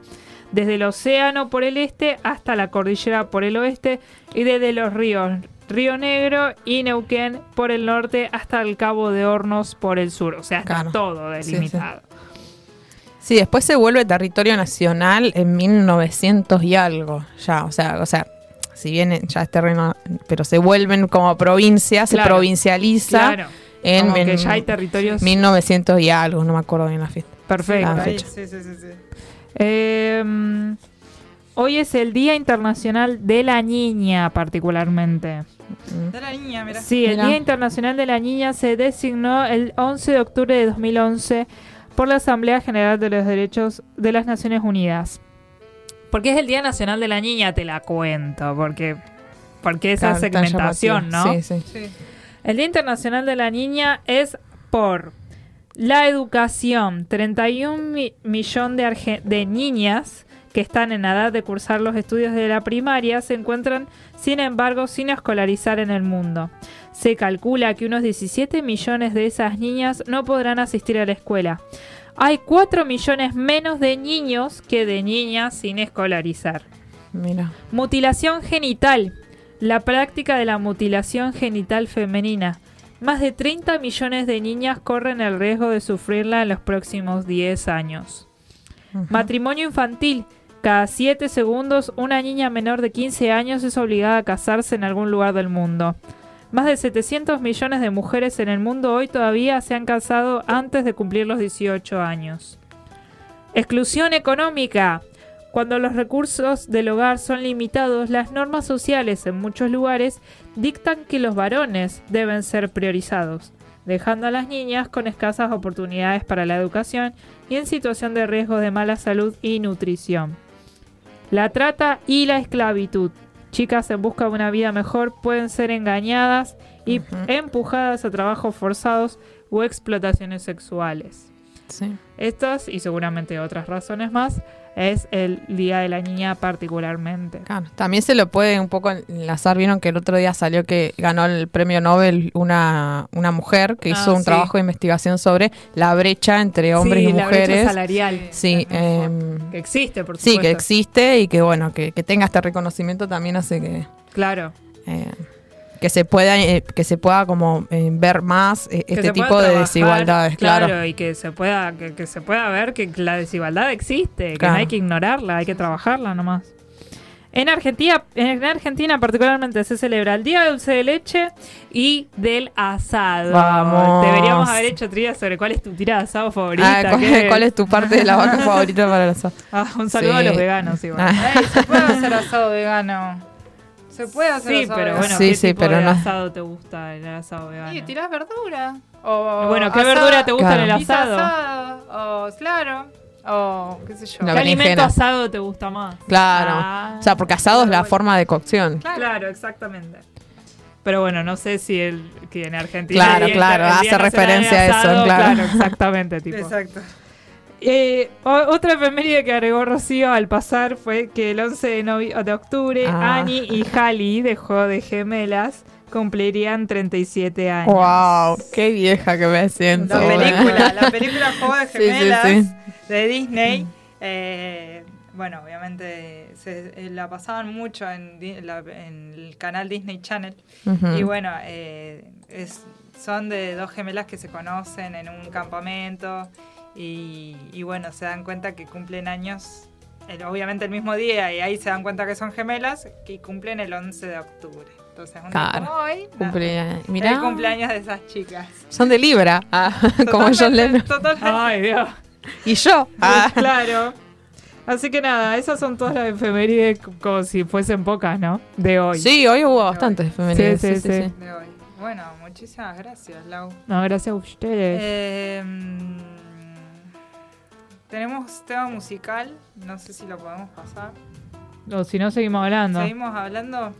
Desde el océano por el este hasta la cordillera por el oeste y desde los ríos Río Negro y Neuquén por el norte hasta el Cabo de Hornos por el sur. O sea, está Claro. todo Sí, sí. delimitado. Sí, después se vuelve territorio nacional en 1900 y algo. Ya, o sea, o sea, si bien ya es terreno, pero se vuelven como provincia, se provincializa Claro. en, Como que en ya hay territorios 1900 y algo, no me acuerdo bien la fiesta. perfectos. la Ahí, fecha. sí, sí, sí, sí. Eh, hoy es el Día Internacional de la Niña, particularmente. De la niña, mira. Sí, el Mira. Día Internacional de la Niña se designó el 11 de octubre de 2011 por la Asamblea General de los Derechos de las Naciones Unidas. ¿Por qué es el Día Nacional de la Niña? Te la cuento, porque, porque esa Claro, segmentación, ¿no? Sí, sí. Sí. El Día Internacional de la Niña es por la educación. 31 mi- millón de, arge- de niñas que están en edad de cursar los estudios de la primaria se encuentran, sin embargo, sin escolarizar en el mundo. Se calcula que unos 17 millones de esas niñas no podrán asistir a la escuela. Hay 4 millones menos de niños que de niñas sin escolarizar. Mira. Mutilación genital. La práctica de la mutilación genital femenina. Más de 30 millones de niñas corren el riesgo de sufrirla en los próximos 10 años. Matrimonio infantil. Cada 7 segundos una niña menor de 15 años es obligada a casarse en algún lugar del mundo. Más de 700 millones de mujeres en el mundo hoy todavía se han casado antes de cumplir los 18 años. Exclusión económica. Cuando los recursos del hogar son limitados, las normas sociales en muchos lugares dictan que los varones deben ser priorizados, dejando a las niñas con escasas oportunidades para la educación y en situación de riesgo de mala salud y nutrición. La trata y la esclavitud. Chicas en busca de una vida mejor pueden ser engañadas y empujadas a trabajos forzados o explotaciones sexuales. Sí. Estas y seguramente otras razones más es el Día de la Niña particularmente. Claro. También se lo puede un poco enlazar. Vieron que el otro día salió que ganó el premio Nobel una, una mujer que Ah, hizo un sí. trabajo de investigación sobre la brecha entre hombres Sí, y la brecha mujeres. salarial. Sí, em, Que existe, por sí, supuesto. que existe y que bueno, que, que tenga este reconocimiento también hace que, Claro. eh, que se pueda, eh, que se pueda como eh, ver más eh, este tipo de trabajar, desigualdades, claro. y que se pueda que, que se pueda ver que la desigualdad existe, que Claro. no hay que ignorarla, hay que trabajarla nomás. En Argentina, en Argentina particularmente se celebra el Día del Dulce de Leche y del asado. Vamos. Deberíamos haber hecho trivia sobre cuál es tu tira de asado favorita. Ah, ¿cuál, ¿qué? cuál es tu parte de la vaca favorita para el asado? Ah, un saludo Sí. a los veganos igual. Ah. Se puede hacer asado vegano. Se puede hacer Sí, asado pero vegano. bueno, Sí, ¿qué sí, tipo pero de no- asado te gusta el asado vegano? Y tirás verdura. O Bueno, ¿qué asado- verdura te gusta en el Claro. pizza asado? asado, O claro. O qué sé yo. ¿Qué alimento berenjena. asado te gusta más? Claro. Ah. O sea, porque asado es la forma de cocción. Claro, exactamente. Pero bueno, no sé si el que en Argentina. Claro, el día- claro, el día hace nacional referencia a eso, asado, claro. exactamente, tipo. Exacto. Eh, otra efeméride que agregó Rocío al pasar fue que el 11 de, novi- de octubre Ah. Annie y Halley de Juego de Gemelas cumplirían 37 años. Wow, qué vieja que me siento. La película, la película Juego de Sí, sí, Gemelas sí. de Disney. eh, bueno, obviamente se, eh, la pasaban mucho en, la- en el canal Disney Channel. Y bueno, eh, es, son de dos gemelas que se conocen en un campamento y, y bueno, se dan cuenta que cumplen años, el- obviamente el mismo día, y ahí se dan cuenta que son gemelas, que cumplen el 11 de octubre. Entonces, un día Claro. como hoy, el cumpleaños de esas chicas. son de Libra, ah, como John Lennon. totalmente. Ay, Dios. Y yo. ah. Claro. Así que nada, esas son todas las efemérides como si fuesen pocas, ¿no? De hoy. Sí, hoy hubo bastantes femeninas. Sí, Sí, sí, sí, sí. sí. De hoy. Bueno, muchísimas gracias, Lau. No, gracias a ustedes. Eh, mm, tenemos tema musical, no sé si lo podemos pasar. o si no, seguimos hablando. Seguimos hablando.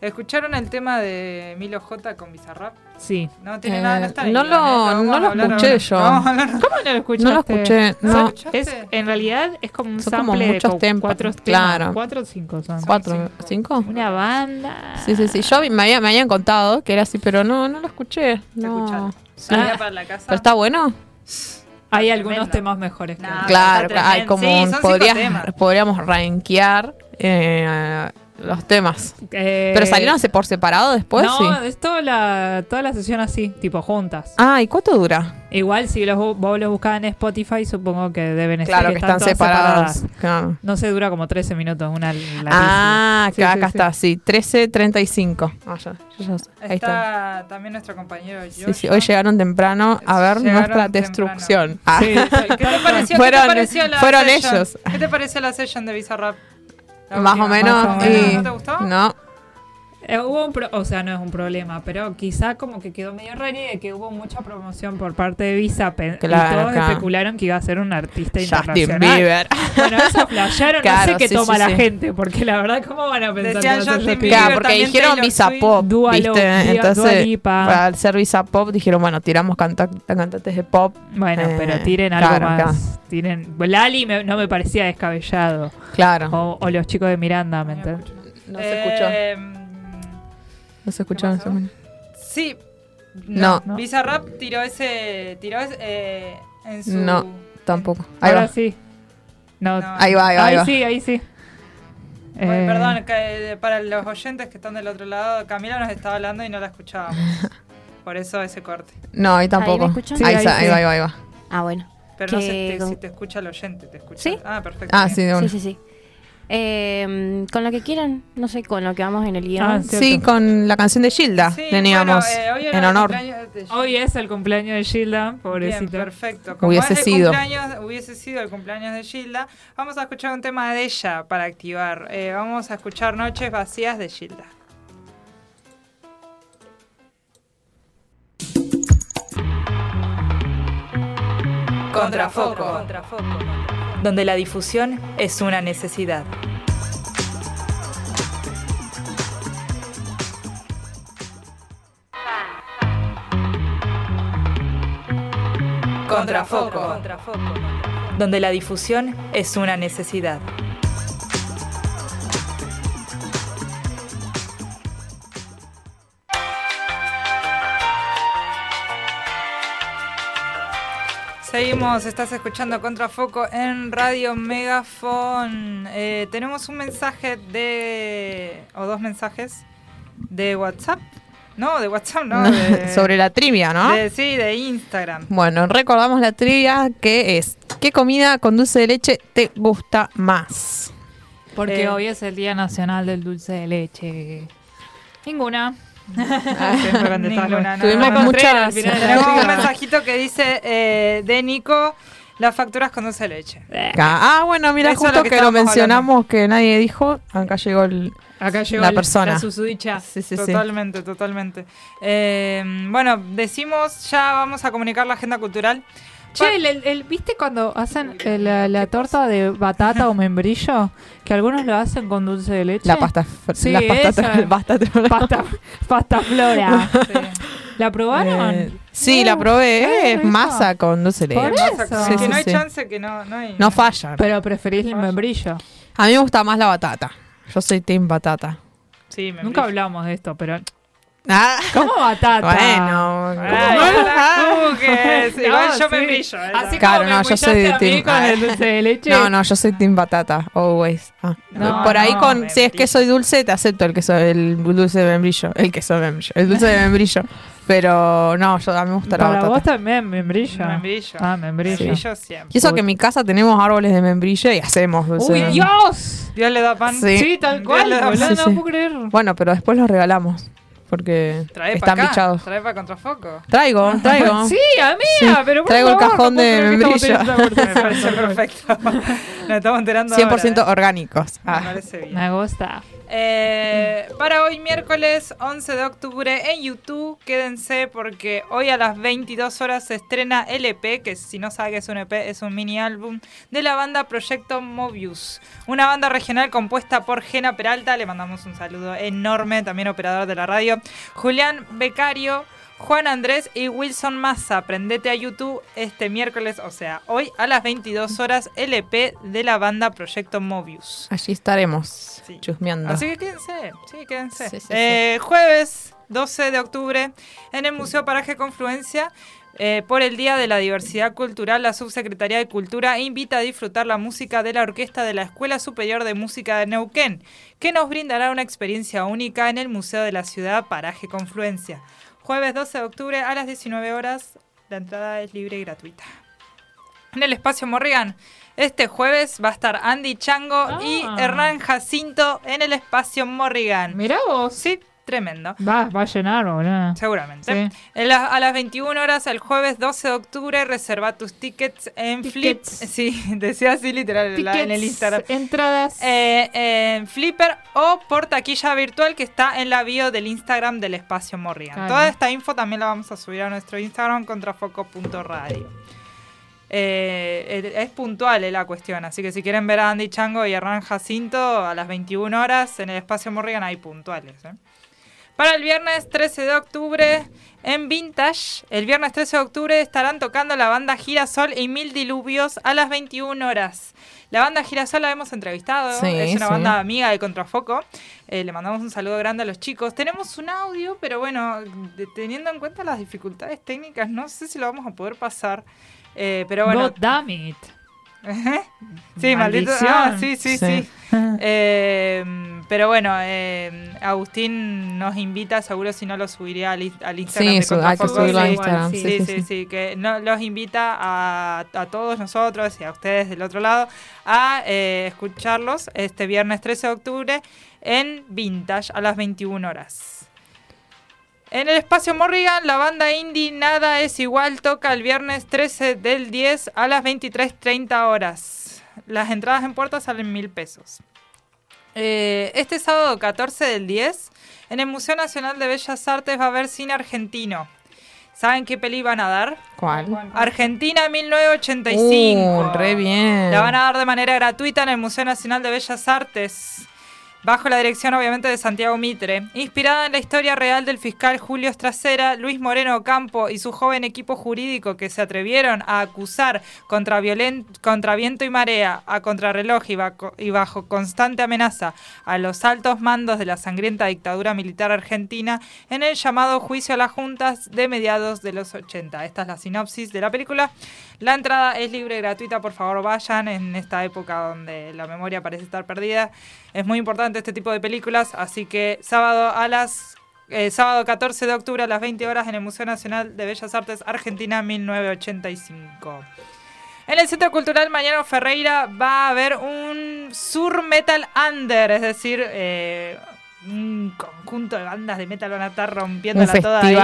¿Escucharon el tema de Milo J con Bizarrap? Sí. No tiene Eh, nada, no está en no lo- ¿eh? no a lo escuché ahora. yo. ¿Cómo no lo escuchaste? No lo escuché, ¿No lo? Es, en realidad es como un Son como sample muchos de temas, cuatro claro. temas. Cuatro o cinco son. ¿Cuatro? ¿Cinco? Una banda. Sí, sí, sí. Yo me, había- me habían contado que era así, pero no, no lo escuché. No. Escuchalo. Sí. Salía para la casa. ¿Pero está bueno? Hay algunos temas mejores. que otros. claro, hay como Sí, podrías- podríamos rankear eh, los temas. Eh, ¿Pero salieron por separado después? no, sí. es toda la, toda la sesión así, tipo juntas. Ah, ¿y cuánto dura? Igual si los, vos los buscás en Spotify, supongo que deben estar Claro, que están separados. Claro. No se dura como 13 minutos, una. Ah, Sí, acá, sí, acá sí. está, sí, 13.35. Ah, ya, sé. Ahí está. Está también nuestro compañero Sí, Joshua. sí, hoy llegaron temprano a ver Llegaron nuestra temprano. destrucción. Ah. Sí, ¿Qué te pareció, Fueron- ¿qué te pareció la fueron session? ellos. ¿Qué te pareció la session de Bizarrap? Más o menos. Más o y- menos. ¿No te gustó? No, Eh, hubo un pro- o sea, no es un problema, pero quizá como que quedó medio raro de que hubo mucha promoción por parte de Visa Claro, y todos especularon que iba a ser un artista Justin internacional. Bieber. Bueno, eso flashearon, Claro, no sé qué sí, toma sí, la sí. gente, porque la verdad, ¿cómo van a pensar Decían que va a ser Justin Bieber, Claro, porque dijeron Visa Pop, Dua ¿viste? Dua- Dua Entonces, Lipa. para ser Visa Pop, dijeron, bueno, tiramos canta- cantantes de pop. Bueno, Eh, pero tiren algo claro, más. Tiren, Lali me- no me parecía descabellado. Claro. O, o los chicos de Miranda, ¿me entiendes? No se escuchó. Eh, Se pasó? escuchó. sí. No. No. Bizarrap tiró ese. Tiró ese, eh, en su. No, Tampoco. Ahí Ahora va. sí. No. No. Ahí va, ahí va. ahí ahí va. sí, ahí sí. Bueno, Eh, Perdón, que, eh, para los oyentes que están del otro lado, Camila nos estaba hablando y no la escuchábamos. Por eso ese corte. No, ahí tampoco. ¿Ahí? Sí, ahí, ahí está, ahí sí. va, ahí va, ahí va. Ah, bueno. Pero no sé Que te- si te escucha el oyente, te escucha. ¿Sí? Ah, perfecto. Ah, bien. sí, de una. Sí, sí, sí. Eh, con lo que quieran, no sé, con lo que vamos en el guion. Ah, Sí, con la canción de Gilda Sí, teníamos bueno, eh, en honor. Hoy es el cumpleaños de Gilda, Bien, pobrecito. perfecto. Como Hubiese es el sido. hubiese sido el cumpleaños de Gilda, vamos a escuchar un tema de ella para activar. Eh, vamos a escuchar Noches Vacías de Gilda. Contrafoco. Donde la difusión es una necesidad. Contrafoco. Donde la difusión es una necesidad. Seguimos, estás escuchando Contrafoco en Radio Megafon. Eh, tenemos un mensaje de. o dos mensajes de WhatsApp. No, de WhatsApp, no. de- Sobre la trivia, ¿no? de- sí, de Instagram. Bueno, recordamos la trivia que es ¿qué comida con dulce de leche te gusta más? Porque Eh, hoy es el Día Nacional del Dulce de Leche. Ninguna. Ninguna, no, Tuvimos no, muchas- Tenemos un mensajito que dice eh, de Nico, las facturas con dulce de leche. Ah, bueno, mira, Eso es justo lo que que, lo mencionamos que nadie dijo. Acá llegó el. Acá llegó La el- persona. la susodicha. Sí, sí, sí. totalmente, totalmente. Eh, bueno, decimos, ya vamos a comunicar la agenda cultural. Che, el, el- el- ¿viste cuando hacen eh, la, la torta de batata o membrillo? Que algunos lo hacen con dulce de leche. La pasta. Sí, la pasta, esa. pasta, Pasta, pasta flora. ¿La probaron? Eh, sí, Uh, la probé. qué Es rico. masa con dulce de Por leche. eso. Sí, que sí, no hay sí. chance, que no, no hay. No falla. Pero preferís el membrillo. A mí me gusta más la batata. Yo soy team batata. Sí, me Nunca hablamos de esto, pero. Ah, ¿Cómo batata? bueno. Ah. cookies. No, Igual yo sí. me brillo. ¿eh? Así Claro, como no, me yo soy de team- con el dulce de leche. No, no, yo soy team batata, always. Ah. No, Por ahí no, con, si es que soy dulce, te acepto el queso, el dulce de membrillo, el queso de membrillo, el dulce de membrillo. Pero no, yo a mí me gusta la Para batata. vos también, membrillo. Membrillo. Ah, membrillo. Membrillo siempre. Y eso que en mi casa tenemos árboles de membrillo y hacemos dulce ¡Uy, de membrillo. Dios! Dios le da pan. Sí. Sí, tal cual, Dios le da boludo, Sí, no sí. puedo creer. Bueno, pero después los regalamos porque Trae están acá. bichados. Trae para contrafoco. Traigo, traigo. Sí, amiga, Sí, pero por traigo el favor, cajón no de membrillo. Me parece perfecto. Nos estamos enterando 100% ahora, ¿eh? orgánicos. Me Ah. parece bien. Me gusta. Eh, para hoy miércoles 11 de octubre en YouTube, quédense porque hoy a las 22 horas se estrena el EP, que si no sabe que es un EP, es un mini álbum de la banda Proyecto Mobius, una banda regional compuesta por Gena Peralta, le mandamos un saludo enorme, también operador de la radio, Julián Becario, Juan Andrés y Wilson Massa. Prendete a YouTube este miércoles, o sea, hoy a las 22 horas, el EP de la banda Proyecto Mobius. Allí estaremos Sí. chusmeando. Así que quédense, sí, quédense. Sí, sí, Eh, Jueves 12 de octubre en el Museo Paraje Confluencia. eh, por el Día de la Diversidad Cultural, la Subsecretaría de Cultura invita a disfrutar la música de la orquesta de la Escuela Superior de Música de Neuquén, que nos brindará una experiencia única en el Museo de la Ciudad Paraje Confluencia. Jueves 12 de octubre a las 19 horas, la entrada es libre y gratuita. En el espacio Morrigan, este jueves va a estar Andy Chango y Ah. Hernán Jacinto en el espacio Morrigan. Mirá vos. Sí, tremendo. Va, va a llenar, boludo. Seguramente. Sí. En la- a las 21 horas, el jueves 12 de octubre, reserva tus tickets en Flip. Tickets. Sí, decía así literal en la- en el Instagram. Entradas. Eh, en Flipper o por taquilla virtual que está en la bio del Instagram del espacio Morrigan. Claro. Toda esta info también la vamos a subir a nuestro Instagram contrafoco.radio. Eh, es puntual eh, la cuestión, así que si quieren ver a Andy Chango y Hernán Jacinto a las 21 horas en el espacio Morrigan hay puntuales. eh. Para el viernes 13 de octubre en Vintage, el viernes 13 de octubre estarán tocando la banda Girasol y Mil Diluvios a las 21 horas. La banda Girasol la hemos entrevistado, Sí, es una sí. banda amiga de Contrafoco. Eh, le mandamos un saludo grande a los chicos. Tenemos un audio, pero bueno, de- teniendo en cuenta las dificultades técnicas, no sé si lo vamos a poder pasar. Eh, pero bueno, God damn it. Sí, maldito. Ah, sí, sí, sí. Sí. Eh, pero bueno, eh, Agustín nos invita, seguro si no lo subiré al, al Instagram. Sí, de su- hay que subirlo a sí. Instagram. Sí, Sí, sí, sí, sí, sí. sí, que no, los invita a, a todos nosotros y a ustedes del otro lado a eh, escucharlos este viernes 13 de octubre en Vintage a las 21 horas. En el espacio Morrigan, la banda indie Nada es Igual toca el viernes 13 del 10 a las 23.30 horas. Las entradas en puerta salen mil pesos. Eh, este sábado 14 del 10, en el Museo Nacional de Bellas Artes va a haber cine argentino. ¿Saben qué peli van a dar? ¿Cuál? Argentina 1985. Uh, re bien. La van a dar de manera gratuita en el Museo Nacional de Bellas Artes, bajo la dirección obviamente de Santiago Mitre. Inspirada en la historia real del fiscal Julio Estracera, Luis Moreno Ocampo y su joven equipo jurídico que se atrevieron a acusar contra, viento y marea, a contrarreloj y bajo constante amenaza a los altos mandos de la sangrienta dictadura militar argentina en el llamado juicio a las juntas de mediados de los 80. Esta es la sinopsis de la película. La entrada es libre gratuita, por favor vayan en esta época donde la memoria parece estar perdida. Es muy importante este tipo de películas, así que sábado a las eh, sábado 14 de octubre a las 20 horas en el Museo Nacional de Bellas Artes Argentina 1985. En el Centro Cultural Mañana Ferreira va a haber un Sur Metal Under, es decir, eh, un conjunto de bandas de metal van a estar rompiéndola Un toda ahí.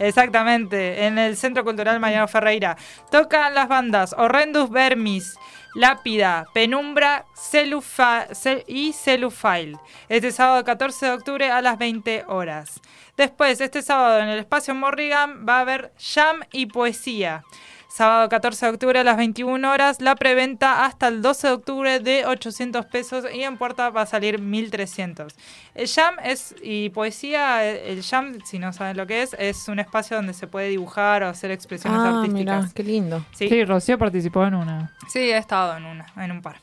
Exactamente, en el Centro Cultural Mariano Ferreira. Tocan las bandas Horrendus Vermis, Lápida, Penumbra Celufa- Ce- y Celufile. Este sábado 14 de octubre a las 20 horas. Después, este sábado en el espacio Morrigan va a haber jam y poesía. Sábado 14 de octubre a las 21 horas, la preventa hasta el 12 de octubre de 800 pesos y en puerta va a salir 1300. El jam es, y poesía, el jam, si no saben lo que es, es un espacio donde se puede dibujar o hacer expresiones Ah, artísticas. mira, qué lindo. Sí. Sí, Rocío participó en una. Sí, he estado en una, en un par.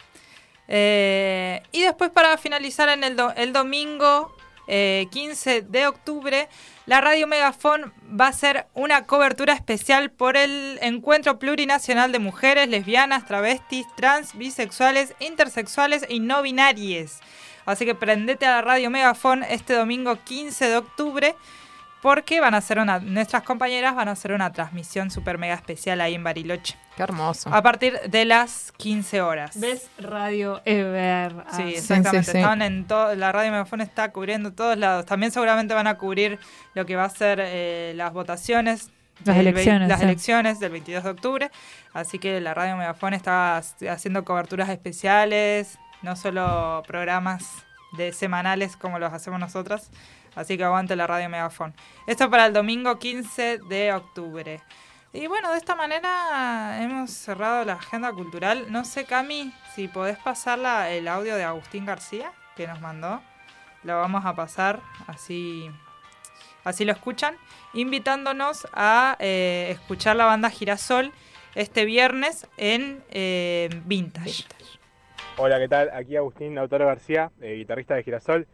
Eh, y después para finalizar en el, do- el domingo eh, 15 de octubre, la Radio Megafon va a hacer una cobertura especial por el Encuentro Plurinacional de Mujeres, Lesbianas, Travestis, Trans, Bisexuales, Intersexuales y No Binarias. Así que prendete a la Radio Megafon este domingo 15 de octubre porque van a hacer una, nuestras compañeras van a hacer una transmisión super mega especial ahí en Bariloche. Qué hermoso. A partir de las 15 horas. ¿Ves Radio Ever? Sí, Ah, exactamente. sí, sí. Están en todo, la radio Megafón está cubriendo todos lados. También seguramente van a cubrir lo que va a ser eh, las votaciones. Las elecciones, Las sí. elecciones del 22 de octubre. Así que la radio Megafón está ha- haciendo coberturas especiales, no solo programas de semanales como los hacemos nosotras. Así que aguante la radio Megafón. Esto para el domingo 15 de octubre. Y bueno, de esta manera hemos cerrado la agenda cultural. No sé, Cami, si podés pasar la- el audio de Agustín García que nos mandó. Lo vamos a pasar así, así lo escuchan. Invitándonos a eh, escuchar la banda Girasol este viernes en eh, Vintage. Hola, ¿qué tal? Aquí Agustín Lautaro García, eh, guitarrista de Girasol.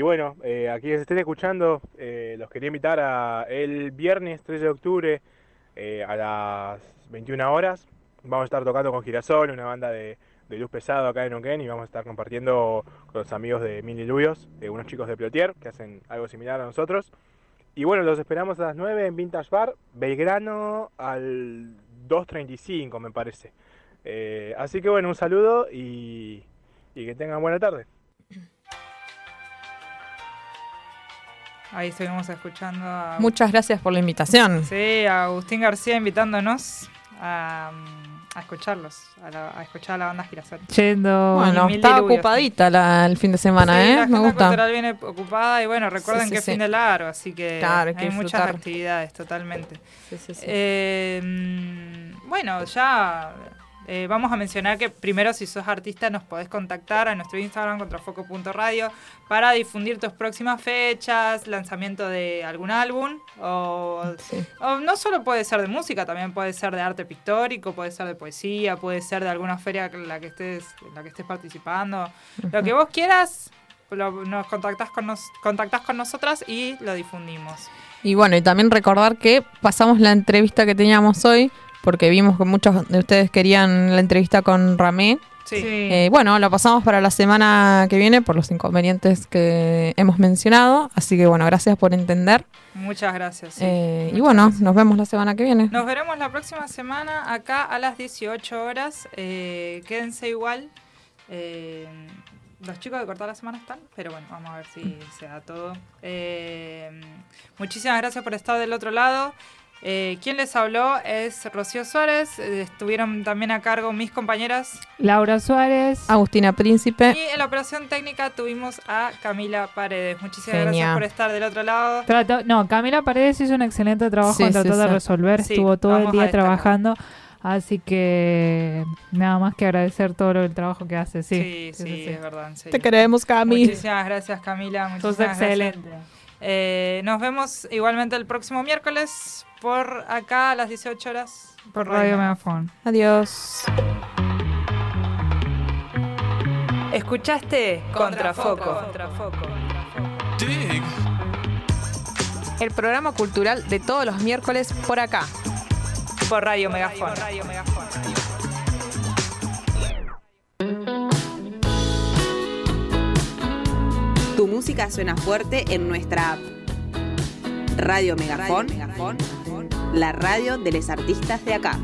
Y bueno, eh, aquí quienes estén escuchando, eh, los quería invitar a el viernes 13 de octubre eh, a las 21 horas. Vamos a estar tocando con Girasol, una banda de, de luz pesado acá en Neuquén, y vamos a estar compartiendo con los amigos de Mil Diluvios, unos chicos de Plotier, que hacen algo similar a nosotros. Y bueno, los esperamos a las 9 en Vintage Bar, Belgrano al 2.35 me parece. Así que bueno, un saludo y que tengan buena tarde. Ahí estuvimos escuchando a, Muchas gracias por la invitación. sí, a Agustín García invitándonos a, mm, a escucharlos, a, la- a escuchar a la banda Girasol. Yendo. Bueno, estaba diluvios. ocupadita la- el fin de semana, Sí, ¿eh? la Me gusta. cultural viene ocupada y bueno, recuerden Sí, sí, que es sí. fin de largo, así que Claro, hay que hay muchas actividades totalmente. Sí, sí, sí. Eh, mm, bueno, ya eh, vamos a mencionar que primero si sos artista nos podés contactar a nuestro Instagram contrafoco.radio para difundir tus próximas fechas, lanzamiento de algún álbum o, Sí. o no solo puede ser de música, también puede ser de arte pictórico, puede ser de poesía, puede ser de alguna feria en la que estés, en la que estés participando. Lo que vos quieras, lo- nos contactás con, nos, contactás con nosotras y lo difundimos. Y bueno, y también recordar que pasamos la entrevista que teníamos hoy, porque vimos que muchos de ustedes querían la entrevista con Ramé. Sí. Eh, bueno, la pasamos para la semana que viene por los inconvenientes que hemos mencionado. Así que bueno, gracias por entender. Muchas gracias. sí. Eh, y bueno, gracias. nos vemos la semana que viene. Nos veremos la próxima semana acá a las 18 horas. Eh, quédense igual. Eh, los chicos de Cortar la Semana están, pero bueno, vamos a ver si se da todo. Eh, muchísimas gracias por estar del otro lado. Eh, quien les habló es Rocío Suárez. Eh, estuvieron también a cargo mis compañeras. Laura Suárez. Agustina Príncipe. Y en la operación técnica tuvimos a Camila Paredes. Muchísimas Genia. gracias por estar del otro lado. Trató- no, Camila Paredes hizo un excelente trabajo Sí, en sí, tratar de sí. resolver. Sí, Estuvo todo el día trabajando. Así que nada más que agradecer todo lo- el trabajo que hace. Sí, Sí, sí, es verdad. en serio. Te queremos, Cami. Muchísimas gracias, Camila. Sos Muchísimas gracias. Eh, nos vemos igualmente el próximo miércoles por acá a las 18 horas. Por Radio Megafon. Adiós. ¿Escuchaste? Contrafoco. El programa cultural de todos los miércoles por acá. Por Radio Megafon. Tu música suena fuerte en nuestra app. Radio Megafon, la radio de los artistas de acá.